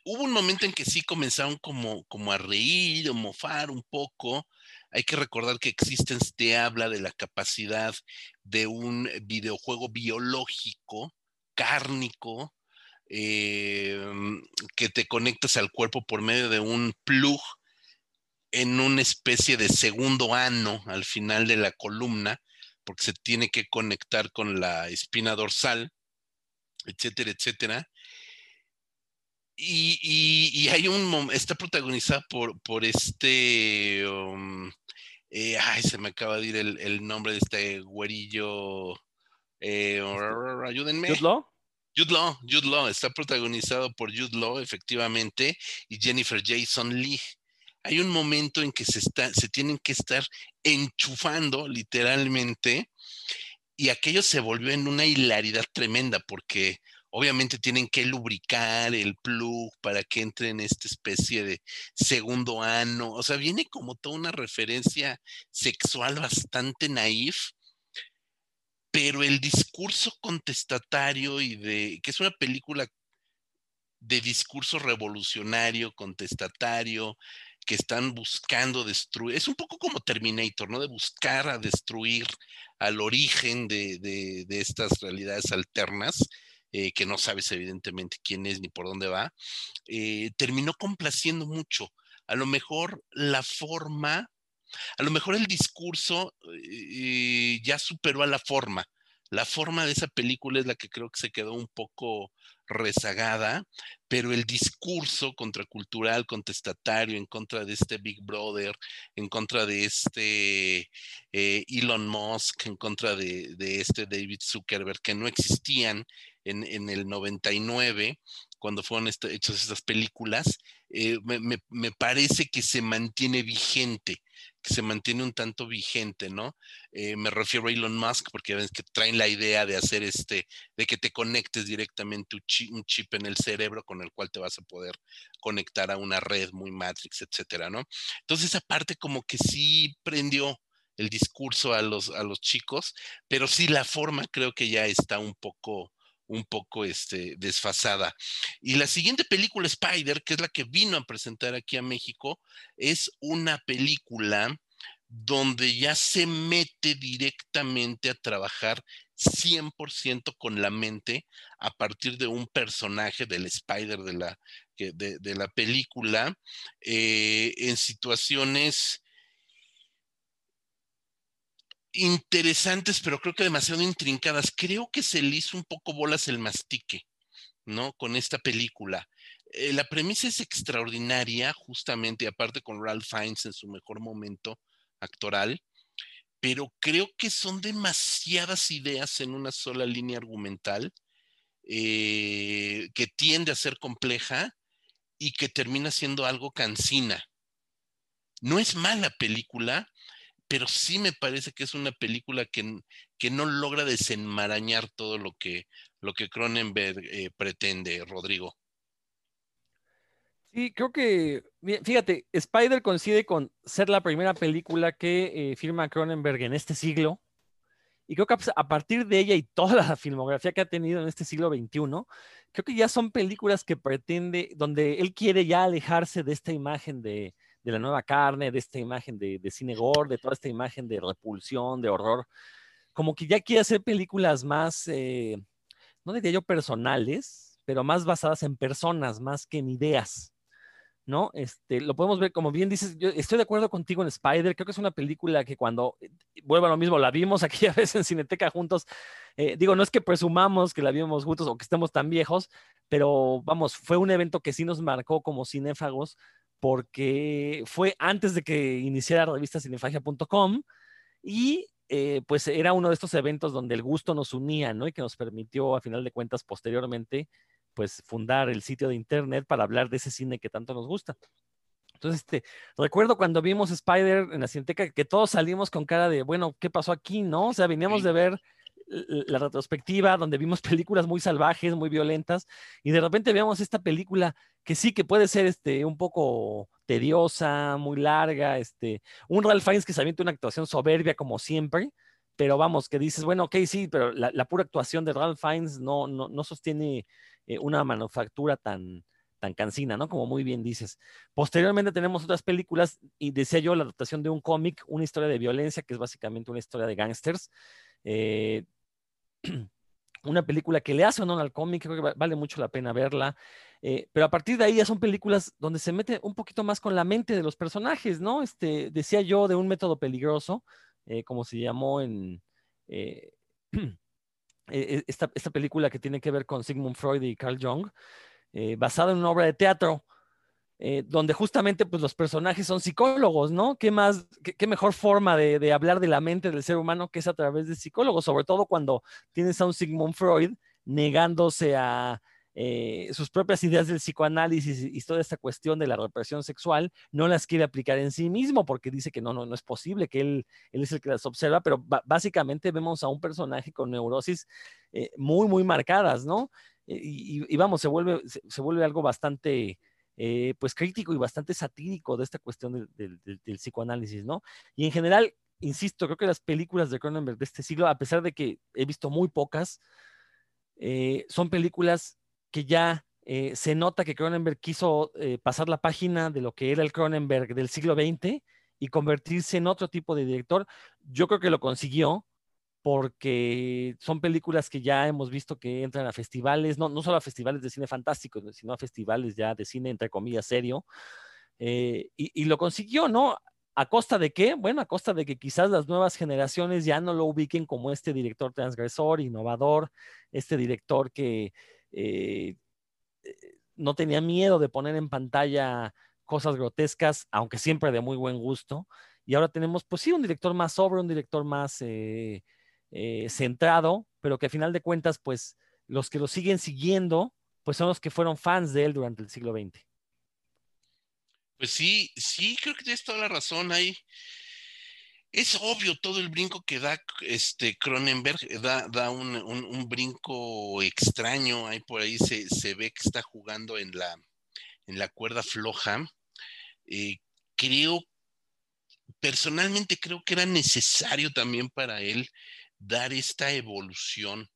hubo un momento en que sí comenzaron como, como a reír o mofar un poco, hay que recordar que Existence te habla de la capacidad de un videojuego biológico, cárnico, em, que te conectas al cuerpo por medio de un plug en una especie de segundo ano al final de la columna, porque se tiene que conectar con la espina dorsal, etcétera, etcétera. Y, hay un está protagonizada por, por este um, eh, ay, se me acaba de ir el, nombre de este güerillo. Eh, este, ayúdenme. Jude Law. Jude Law, Jude Law, está protagonizado por Jude Law, efectivamente, y Jennifer Jason Lee. Hay un momento en que se, está, se tienen que estar enchufando literalmente, y aquello se volvió en una hilaridad tremenda, porque Obviamente tienen que lubricar el plug para que entre en esta especie de segundo ano. O sea, viene como toda una referencia sexual bastante naif, pero el discurso contestatario y de que es una película de discurso revolucionario, contestatario, que están buscando destruir. Es un poco como Terminator, ¿no? De buscar a destruir al origen de, de estas realidades alternas eh, que no sabes evidentemente quién es ni por dónde va, eh, terminó complaciendo mucho. A lo mejor la forma, a lo mejor el discurso eh, ya superó a la forma. La forma de esa película es la que creo que se quedó un poco rezagada, pero el discurso contracultural, contestatario, en contra de este Big Brother, en contra de este Elon Musk, en contra de, de, este David Zuckerberg, que no existían en, el 99, cuando fueron este, hechas estas películas, eh, me, parece que se mantiene vigente, que se mantiene un tanto vigente, ¿no? Eh, me refiero a Elon Musk porque ven que traen la idea de hacer este, de que te conectes directamente un chip, en el cerebro con el cual te vas a poder conectar a una red muy Matrix, etcétera, ¿no? Entonces, esa parte como que sí prendió el discurso a los, a los chicos, pero sí la forma creo que ya está un poco, un poco este, desfasada. Y la siguiente película, Spider, que es la que vino a presentar aquí a México, es una película donde ya se mete directamente a trabajar 100% con la mente a partir de un personaje del Spider de la, de, la película eh, en situaciones interesantes, pero creo que demasiado intrincadas. Creo que se le hizo un poco bolas el mastique, ¿no? Con esta película. Eh, la premisa es extraordinaria, justamente, aparte con Ralph Fiennes en su mejor momento actoral, pero creo que son demasiadas ideas en una sola línea argumental eh, que tiende a ser compleja y que termina siendo algo cansina. No es mala película, pero sí me parece que es una película que, que no logra desenmarañar todo lo que, lo que Cronenberg eh, pretende, Rodrigo. Sí, creo que, fíjate, Spider coincide con ser la primera película que eh, firma Cronenberg en este siglo. Y creo que a partir de ella y toda la filmografía que ha tenido en este siglo XXI, creo que ya son películas que pretende, donde él quiere ya alejarse de esta imagen de, de la nueva carne, de esta imagen de, cine gore, de toda esta imagen de repulsión, de horror, como que ya quiere hacer películas más, eh, no diría yo personales, pero más basadas en personas, más que en ideas, ¿no? Este, lo podemos ver, como bien dices, yo estoy de acuerdo contigo en Spider, creo que es una película que cuando, eh, vuelvo a lo mismo, la vimos aquella vez en Cineteca juntos, eh, digo, no es que presumamos que la vimos juntos o que estemos tan viejos, pero vamos, fue un evento que sí nos marcó como cinéfagos, porque fue antes de que iniciara la revista cinefagia.com y eh, pues era uno de estos eventos donde el gusto nos unía, ¿no? Y que nos permitió, a final de cuentas, posteriormente, pues fundar el sitio de internet para hablar de ese cine que tanto nos gusta. Entonces, este, recuerdo cuando vimos Spider en la Cineteca que todos salimos con cara de, bueno, ¿qué pasó aquí? ¿No? O sea, veníamos de ver la retrospectiva donde vimos películas muy salvajes, muy violentas, y de repente vemos esta película que sí que puede ser este, un poco tediosa, muy larga, este, un Ralph Fiennes que se avienta una actuación soberbia como siempre, pero vamos, que dices, bueno, ok, sí, pero la, pura actuación de Ralph Fiennes no, no, no sostiene eh, una manufactura tan, tan cansina, ¿no? Como muy bien dices. Posteriormente tenemos otras películas, y decía yo, la adaptación de un cómic, una historia de violencia, que es básicamente una historia de gángsters. Eh, una película que le hace honor al cómic, creo que vale mucho la pena verla. Eh, pero a partir de ahí ya son películas donde se mete un poquito más con la mente de los personajes, ¿no? Este, decía yo de un método peligroso, eh, como se llamó en esta, esta, película que tiene que ver con Sigmund Freud y Carl Jung, basada en una obra de teatro eh, donde justamente pues los personajes son psicólogos, ¿no? ¿Qué más, qué, mejor forma de, hablar de la mente del ser humano que es a través de psicólogos, sobre todo cuando tienes a un Sigmund Freud negándose a eh, sus propias ideas del psicoanálisis y, toda esta cuestión de la represión sexual, no las quiere aplicar en sí mismo porque dice que no, no, no es posible, que él, él es el que las observa, pero básicamente vemos a un personaje con neurosis eh, muy, muy marcadas, ¿no? Y, vamos, se vuelve, se vuelve algo bastante eh, pues crítico y bastante satírico de esta cuestión del, psicoanálisis, ¿no? Y en general, insisto, creo que las películas de Cronenberg de este siglo, a pesar de que he visto muy pocas, eh, son películas que ya eh, se nota que Cronenberg quiso pasar la página de lo que era el Cronenberg del siglo XX y convertirse en otro tipo de director. Yo creo que lo consiguió porque son películas que ya hemos visto que entran a festivales, no, no solo a festivales de cine fantástico, sino a festivales ya de cine, entre comillas, serio. Eh, y, lo consiguió, ¿no? ¿A costa de qué? Bueno, a costa de que quizás las nuevas generaciones ya no lo ubiquen como este director transgresor, innovador, este director que eh, eh, no tenía miedo de poner en pantalla cosas grotescas, aunque siempre de muy buen gusto. Y ahora tenemos, pues sí, un director más sobre, un director más centrado, pero que a final de cuentas, pues los que lo siguen siguiendo, pues son los que fueron fans de él durante el siglo XX. Pues sí, sí, creo que tienes toda la razón ahí. Es obvio todo el brinco que da este Cronenberg, da, da un, brinco extraño, ahí por ahí se, ve que está jugando en la, en la cuerda floja. Eh, creo, personalmente creo que era necesario también para él dar esta evolución,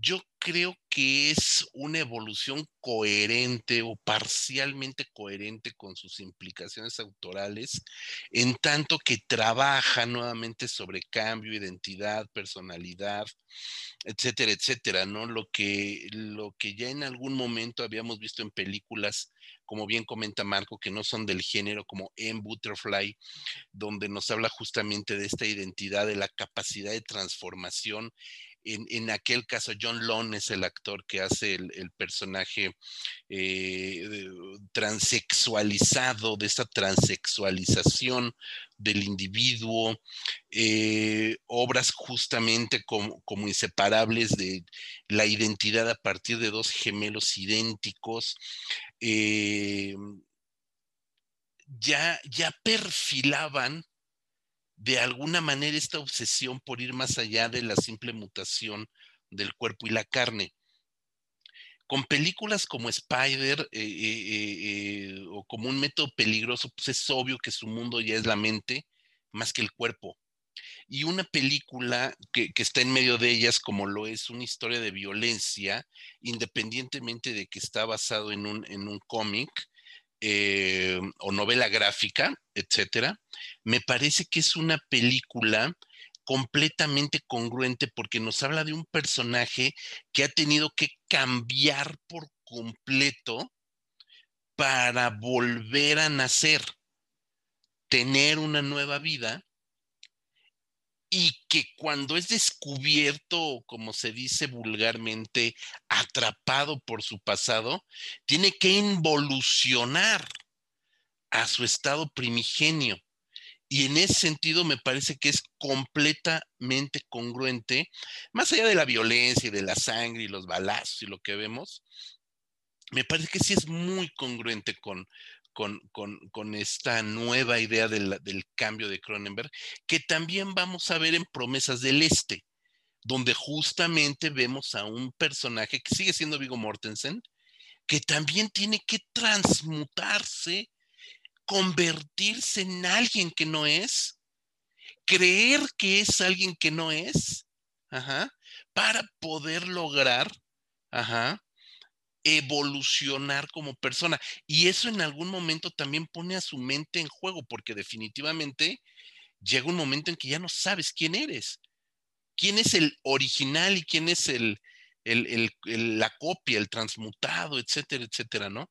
yo creo que es una evolución coherente o parcialmente coherente con sus implicaciones autorales, en tanto que trabaja nuevamente sobre cambio, identidad, personalidad, etcétera, etcétera, ¿no? Lo que, lo que ya en algún momento habíamos visto en películas como bien comenta Marco, que no son del género como en Butterfly, donde nos habla justamente de esta identidad, de la capacidad de transformación. En, aquel caso, John Lone es el actor que hace el, personaje eh, transexualizado, de esta transexualización del individuo, eh, obras justamente como, como, inseparables de la identidad a partir de dos gemelos idénticos, eh, ya, ya perfilaban de alguna manera esta obsesión por ir más allá de la simple mutación del cuerpo y la carne. Con películas como Spider eh, o como un método peligroso, pues es obvio que su mundo ya es la mente más que el cuerpo y una película que, está en medio de ellas, como lo es una historia de violencia, independientemente de que está basado en un, en un cómic eh, o novela gráfica, etcétera, me parece que es una película completamente congruente porque nos habla de un personaje que ha tenido que cambiar por completo para volver a nacer, tener una nueva vida y que cuando es descubierto, como se dice vulgarmente, atrapado por su pasado, tiene que involucionar a su estado primigenio. Y en ese sentido me parece que es completamente congruente, más allá de la violencia y de la sangre y los balazos y lo que vemos, me parece que sí es muy congruente con, con, con, esta nueva idea del, del, cambio de Cronenberg, que también vamos a ver en Promesas del Este, donde justamente vemos a un personaje que sigue siendo Vigo Mortensen, que también tiene que transmutarse, convertirse en alguien que no es, creer que es alguien que no es, para poder lograr, evolucionar como persona. Y eso en algún momento también pone a su mente en juego, porque definitivamente llega un momento en que ya no sabes quién eres. ¿Quién es el original y quién es el, la copia, el transmutado, etcétera, etcétera, ¿no?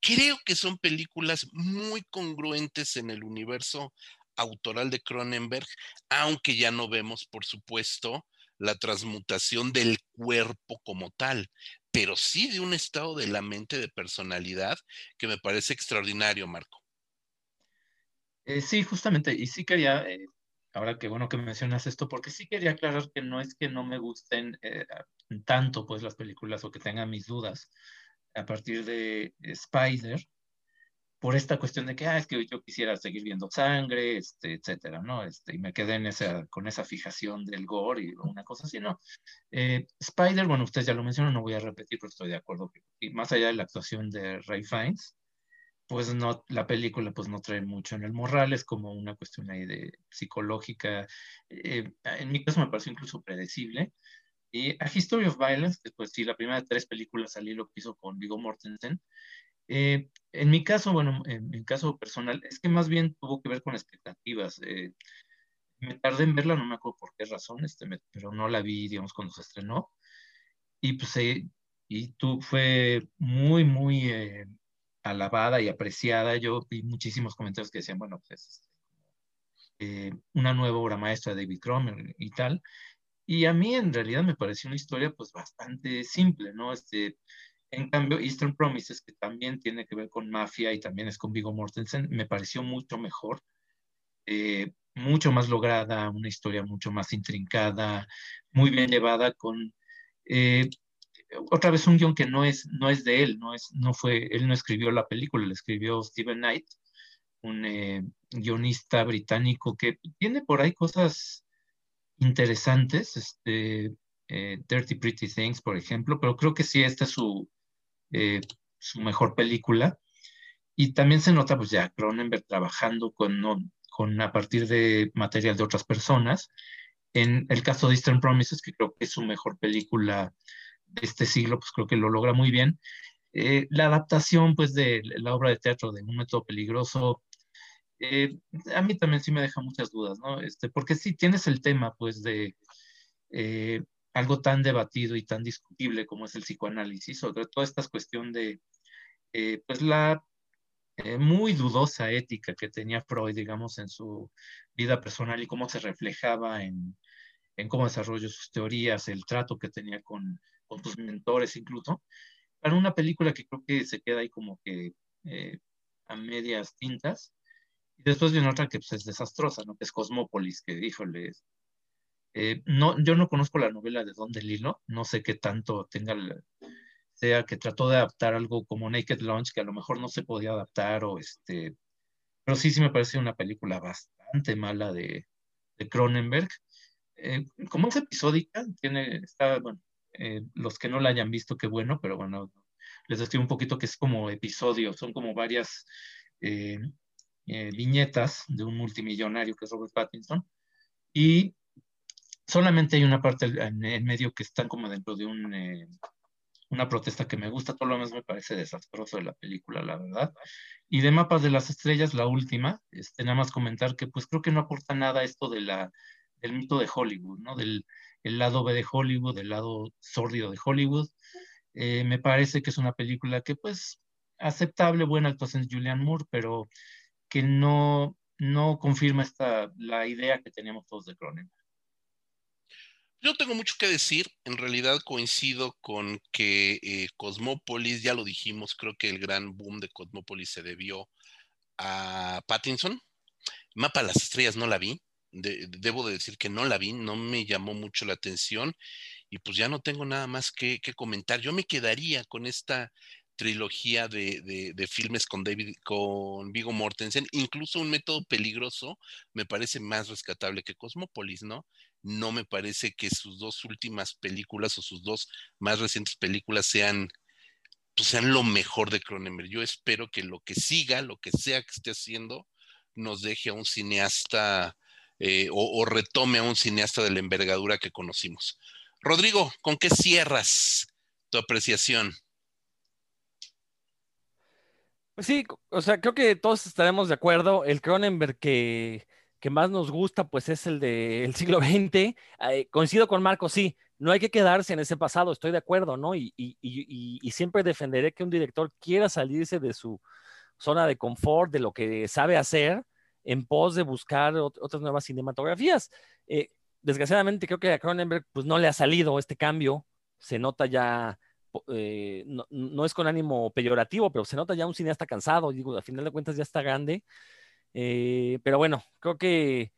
Creo que son películas muy congruentes en el universo autoral de Cronenberg, aunque ya no vemos, por supuesto, la transmutación del cuerpo como tal, pero sí de un estado de la mente de personalidad que me parece extraordinario, Marco. Eh, sí, justamente, y sí quería, eh, ahora que bueno que mencionas esto, porque sí quería aclarar que no es que no me gusten eh, tanto pues las películas o que tenga mis dudas a partir de Spider, por esta cuestión de que, ah, es que yo quisiera seguir viendo sangre, este, etcétera, ¿no? Este, y me quedé en esa, con esa fijación del gore y una cosa así, ¿no? Eh, Spider, bueno, ustedes ya lo mencionaron, no voy a repetir, pero estoy de acuerdo. y más allá de la actuación de Ray Fiennes, pues no, la película pues no trae mucho en el moral, es como una cuestión ahí de psicológica. Eh, en mi caso me pareció incluso predecible. Y A History of Violence, que pues sí, la primera de tres películas salí lo que hizo con Viggo Mortensen, eh, en mi caso, bueno, en mi caso personal, es que más bien tuvo que ver con expectativas. Eh, me tardé en verla, no me acuerdo por qué razón, este, pero no la vi, digamos, cuando se estrenó. Y pues, eh, y tú fue muy, muy alabada y apreciada. Yo vi muchísimos comentarios que decían, bueno, pues una nueva obra maestra de David Cromer y tal. Y a mí en realidad me pareció una historia pues bastante simple, ¿no? Este, en cambio, Eastern Promises, que también tiene que ver con mafia y también es con Vigo Mortensen, me pareció mucho mejor, eh, mucho más lograda, una historia mucho más intrincada, muy bien llevada con... Eh, otra vez un guion que no es, no es de él, no, es, no fue, él no escribió la película, la escribió Steven Knight, un eh, guionista británico que tiene por ahí cosas interesantes, este, Dirty Pretty Things, por ejemplo, pero creo que sí, esta es su, eh, su mejor película. Y también se nota, pues ya, Cronenberg trabajando con, con a partir de material de otras personas. En el caso de Eastern Promises, que creo que es su mejor película de este siglo, pues creo que lo logra muy bien. Eh, la adaptación, pues, de la obra de teatro de Un método peligroso, eh, a mí también sí me deja muchas dudas, ¿no? Este, porque sí tienes el tema, pues, de algo tan debatido y tan discutible como es el psicoanálisis, sobre toda esta cuestión de, eh, pues la eh, muy dudosa ética que tenía Freud, digamos, en su vida personal y cómo se reflejaba en, en cómo desarrolló sus teorías, el trato que tenía con, con sus mentores incluso, para una película que creo que se queda ahí como que eh, a medias tintas. Y después viene otra que pues, es desastrosa, ¿no? Que es Cosmópolis, que, híjole, eh, no, yo no conozco la novela de Don Lilo, no sé qué tanto tenga, sea que trató de adaptar algo como Naked Lunch, que a lo mejor no se podía adaptar, o este, pero sí, sí me parece una película bastante mala de, de Cronenberg. Eh, como es episódica, tiene, está, bueno, eh, los que no la hayan visto, qué bueno, pero bueno, les describo un poquito que es como episodio, son como varias viñetas de un multimillonario que es Robert Pattinson, y solamente hay una parte en, medio que están como dentro de eh, una protesta que me gusta, todo lo demás me parece desastroso de la película, la verdad. Y de Mapas de las Estrellas, la última, este, nada más comentar que pues creo que no aporta nada esto de del mito de Hollywood, ¿no? Del el lado B de Hollywood, del lado sórdido de Hollywood. Eh, me parece que es una película que pues aceptable, buena actuación de Julianne Moore, pero que no, no confirma esta, la idea que teníamos todos de Cronenberg. Yo tengo mucho que decir, en realidad coincido con que eh, Cosmópolis, ya lo dijimos, creo que el gran boom de Cosmópolis se debió a Pattinson. Mapa de las Estrellas no la vi, debo de decir que no la vi, no me llamó mucho la atención y pues ya no tengo nada más que, que comentar. Yo me quedaría con esta trilogía de, filmes con David, con Vigo Mortensen, incluso un método peligroso me parece más rescatable que Cosmopolis, ¿no? No me parece que sus dos últimas películas o sus dos más recientes películas sean, pues sean lo mejor de Cronenberg. Yo espero que lo que siga, lo que sea que esté haciendo, nos deje a un cineasta eh, o retome a un cineasta de la envergadura que conocimos. Rodrigo, ¿con qué cierras tu apreciación? Pues sí, o sea, creo que todos estaremos de acuerdo. El Cronenberg que, más nos gusta, pues es el del siglo XX. coincido con Marco, sí, no hay que quedarse en ese pasado, estoy de acuerdo, ¿no? Y, y, siempre defenderé que un director quiera salirse de su zona de confort, de lo que sabe hacer, en pos de buscar otras nuevas cinematografías. Eh, desgraciadamente creo que a Cronenberg pues no le ha salido este cambio, se nota ya eh, no, es con ánimo peyorativo, pero se nota ya un cineasta cansado, digo, al final de cuentas ya está grande. Eh, pero bueno, creo que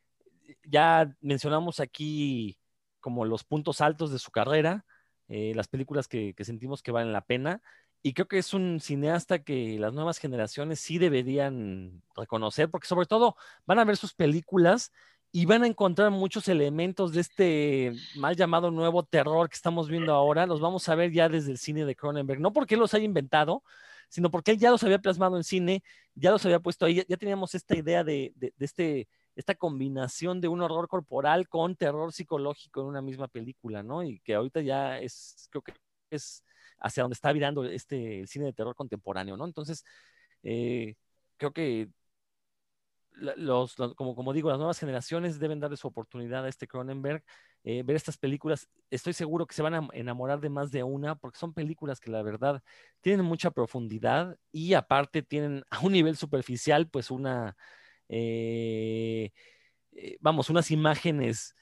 ya mencionamos aquí como los puntos altos de su carrera, eh, las películas que, sentimos que valen la pena. Y creo que es un cineasta que las nuevas generaciones sí deberían reconocer, porque sobre todo van a ver sus películas y van a encontrar muchos elementos de este mal llamado nuevo terror que estamos viendo ahora, los vamos a ver ya desde el cine de Cronenberg, no porque él los haya inventado, sino porque él ya los había plasmado en cine, ya los había puesto ahí, ya, teníamos esta idea de, este, esta combinación de un horror corporal con terror psicológico en una misma película, ¿no? Y que ahorita ya es, creo que es hacia donde está virando este, el cine de terror contemporáneo, ¿no? Entonces, eh, creo que los, como, como digo, las nuevas generaciones deben darle su oportunidad a este Cronenberg, eh, ver estas películas. Estoy seguro que se van a enamorar de más de una, porque son películas que la verdad tienen mucha profundidad y aparte tienen a un nivel superficial, pues una, eh, eh, vamos, unas imágenes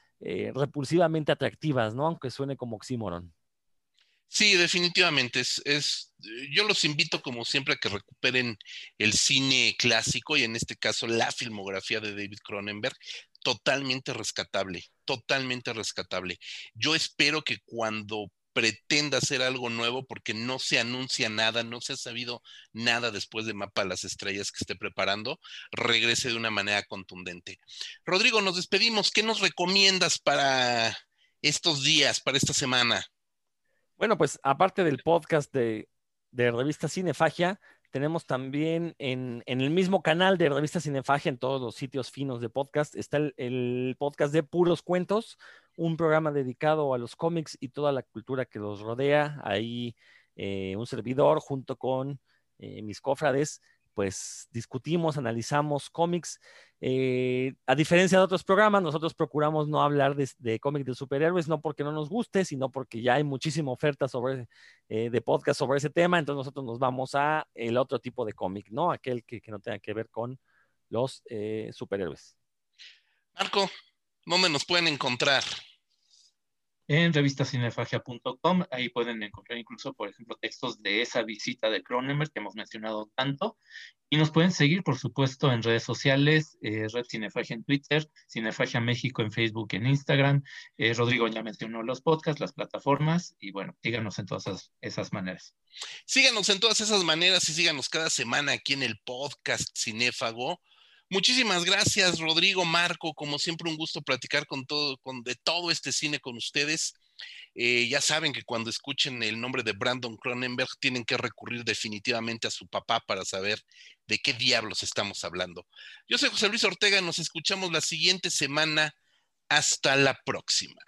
repulsivamente atractivas, ¿no? Aunque suene como oxímoron. Sí, definitivamente. Es, yo los invito, como siempre, a que recuperen el cine clásico y en este caso la filmografía de David Cronenberg, totalmente rescatable, totalmente rescatable. Yo espero que cuando pretenda hacer algo nuevo, porque no se anuncia nada, no se ha sabido nada después de Mapa a las Estrellas que esté preparando, regrese de una manera contundente. Rodrigo, nos despedimos. ¿Qué nos recomiendas para estos días, para esta semana? Bueno, pues aparte del podcast de, Revista Cinefagia, tenemos también en, el mismo canal de Revista Cinefagia, en todos los sitios finos de podcast, está el, podcast de Puros Cuentos, un programa dedicado a los cómics y toda la cultura que los rodea. Ahí eh, un servidor junto con eh, mis cofrades pues discutimos, analizamos cómics. Eh, a diferencia de otros programas, nosotros procuramos no hablar de, cómics de superhéroes, no porque no nos guste, sino porque ya hay muchísima oferta sobre, eh, de podcast sobre ese tema, entonces nosotros nos vamos a el otro tipo de cómic, ¿no? Aquel que, no tenga que ver con los eh, superhéroes. Marco, ¿dónde nos pueden encontrar? En revistacinefagia.com. Ahí pueden encontrar incluso, por ejemplo, textos de esa visita de Cronenberg que hemos mencionado tanto. Y nos pueden seguir, por supuesto, en redes sociales, eh, Red Cinefagia en Twitter, Cinefagia México en Facebook, en Instagram. Eh, Rodrigo ya mencionó los podcasts, las plataformas, y bueno, síganos en todas esas, maneras. Síganos en todas esas maneras y síganos cada semana aquí en el podcast Cinéfago. Muchísimas gracias, Rodrigo, Marco. Como siempre, un gusto platicar con todo, con de todo este cine con ustedes. Eh, ya saben que cuando escuchen el nombre de Brandon Cronenberg tienen que recurrir definitivamente a su papá para saber de qué diablos estamos hablando. Yo soy José Luis Ortega, nos escuchamos la siguiente semana. Hasta la próxima.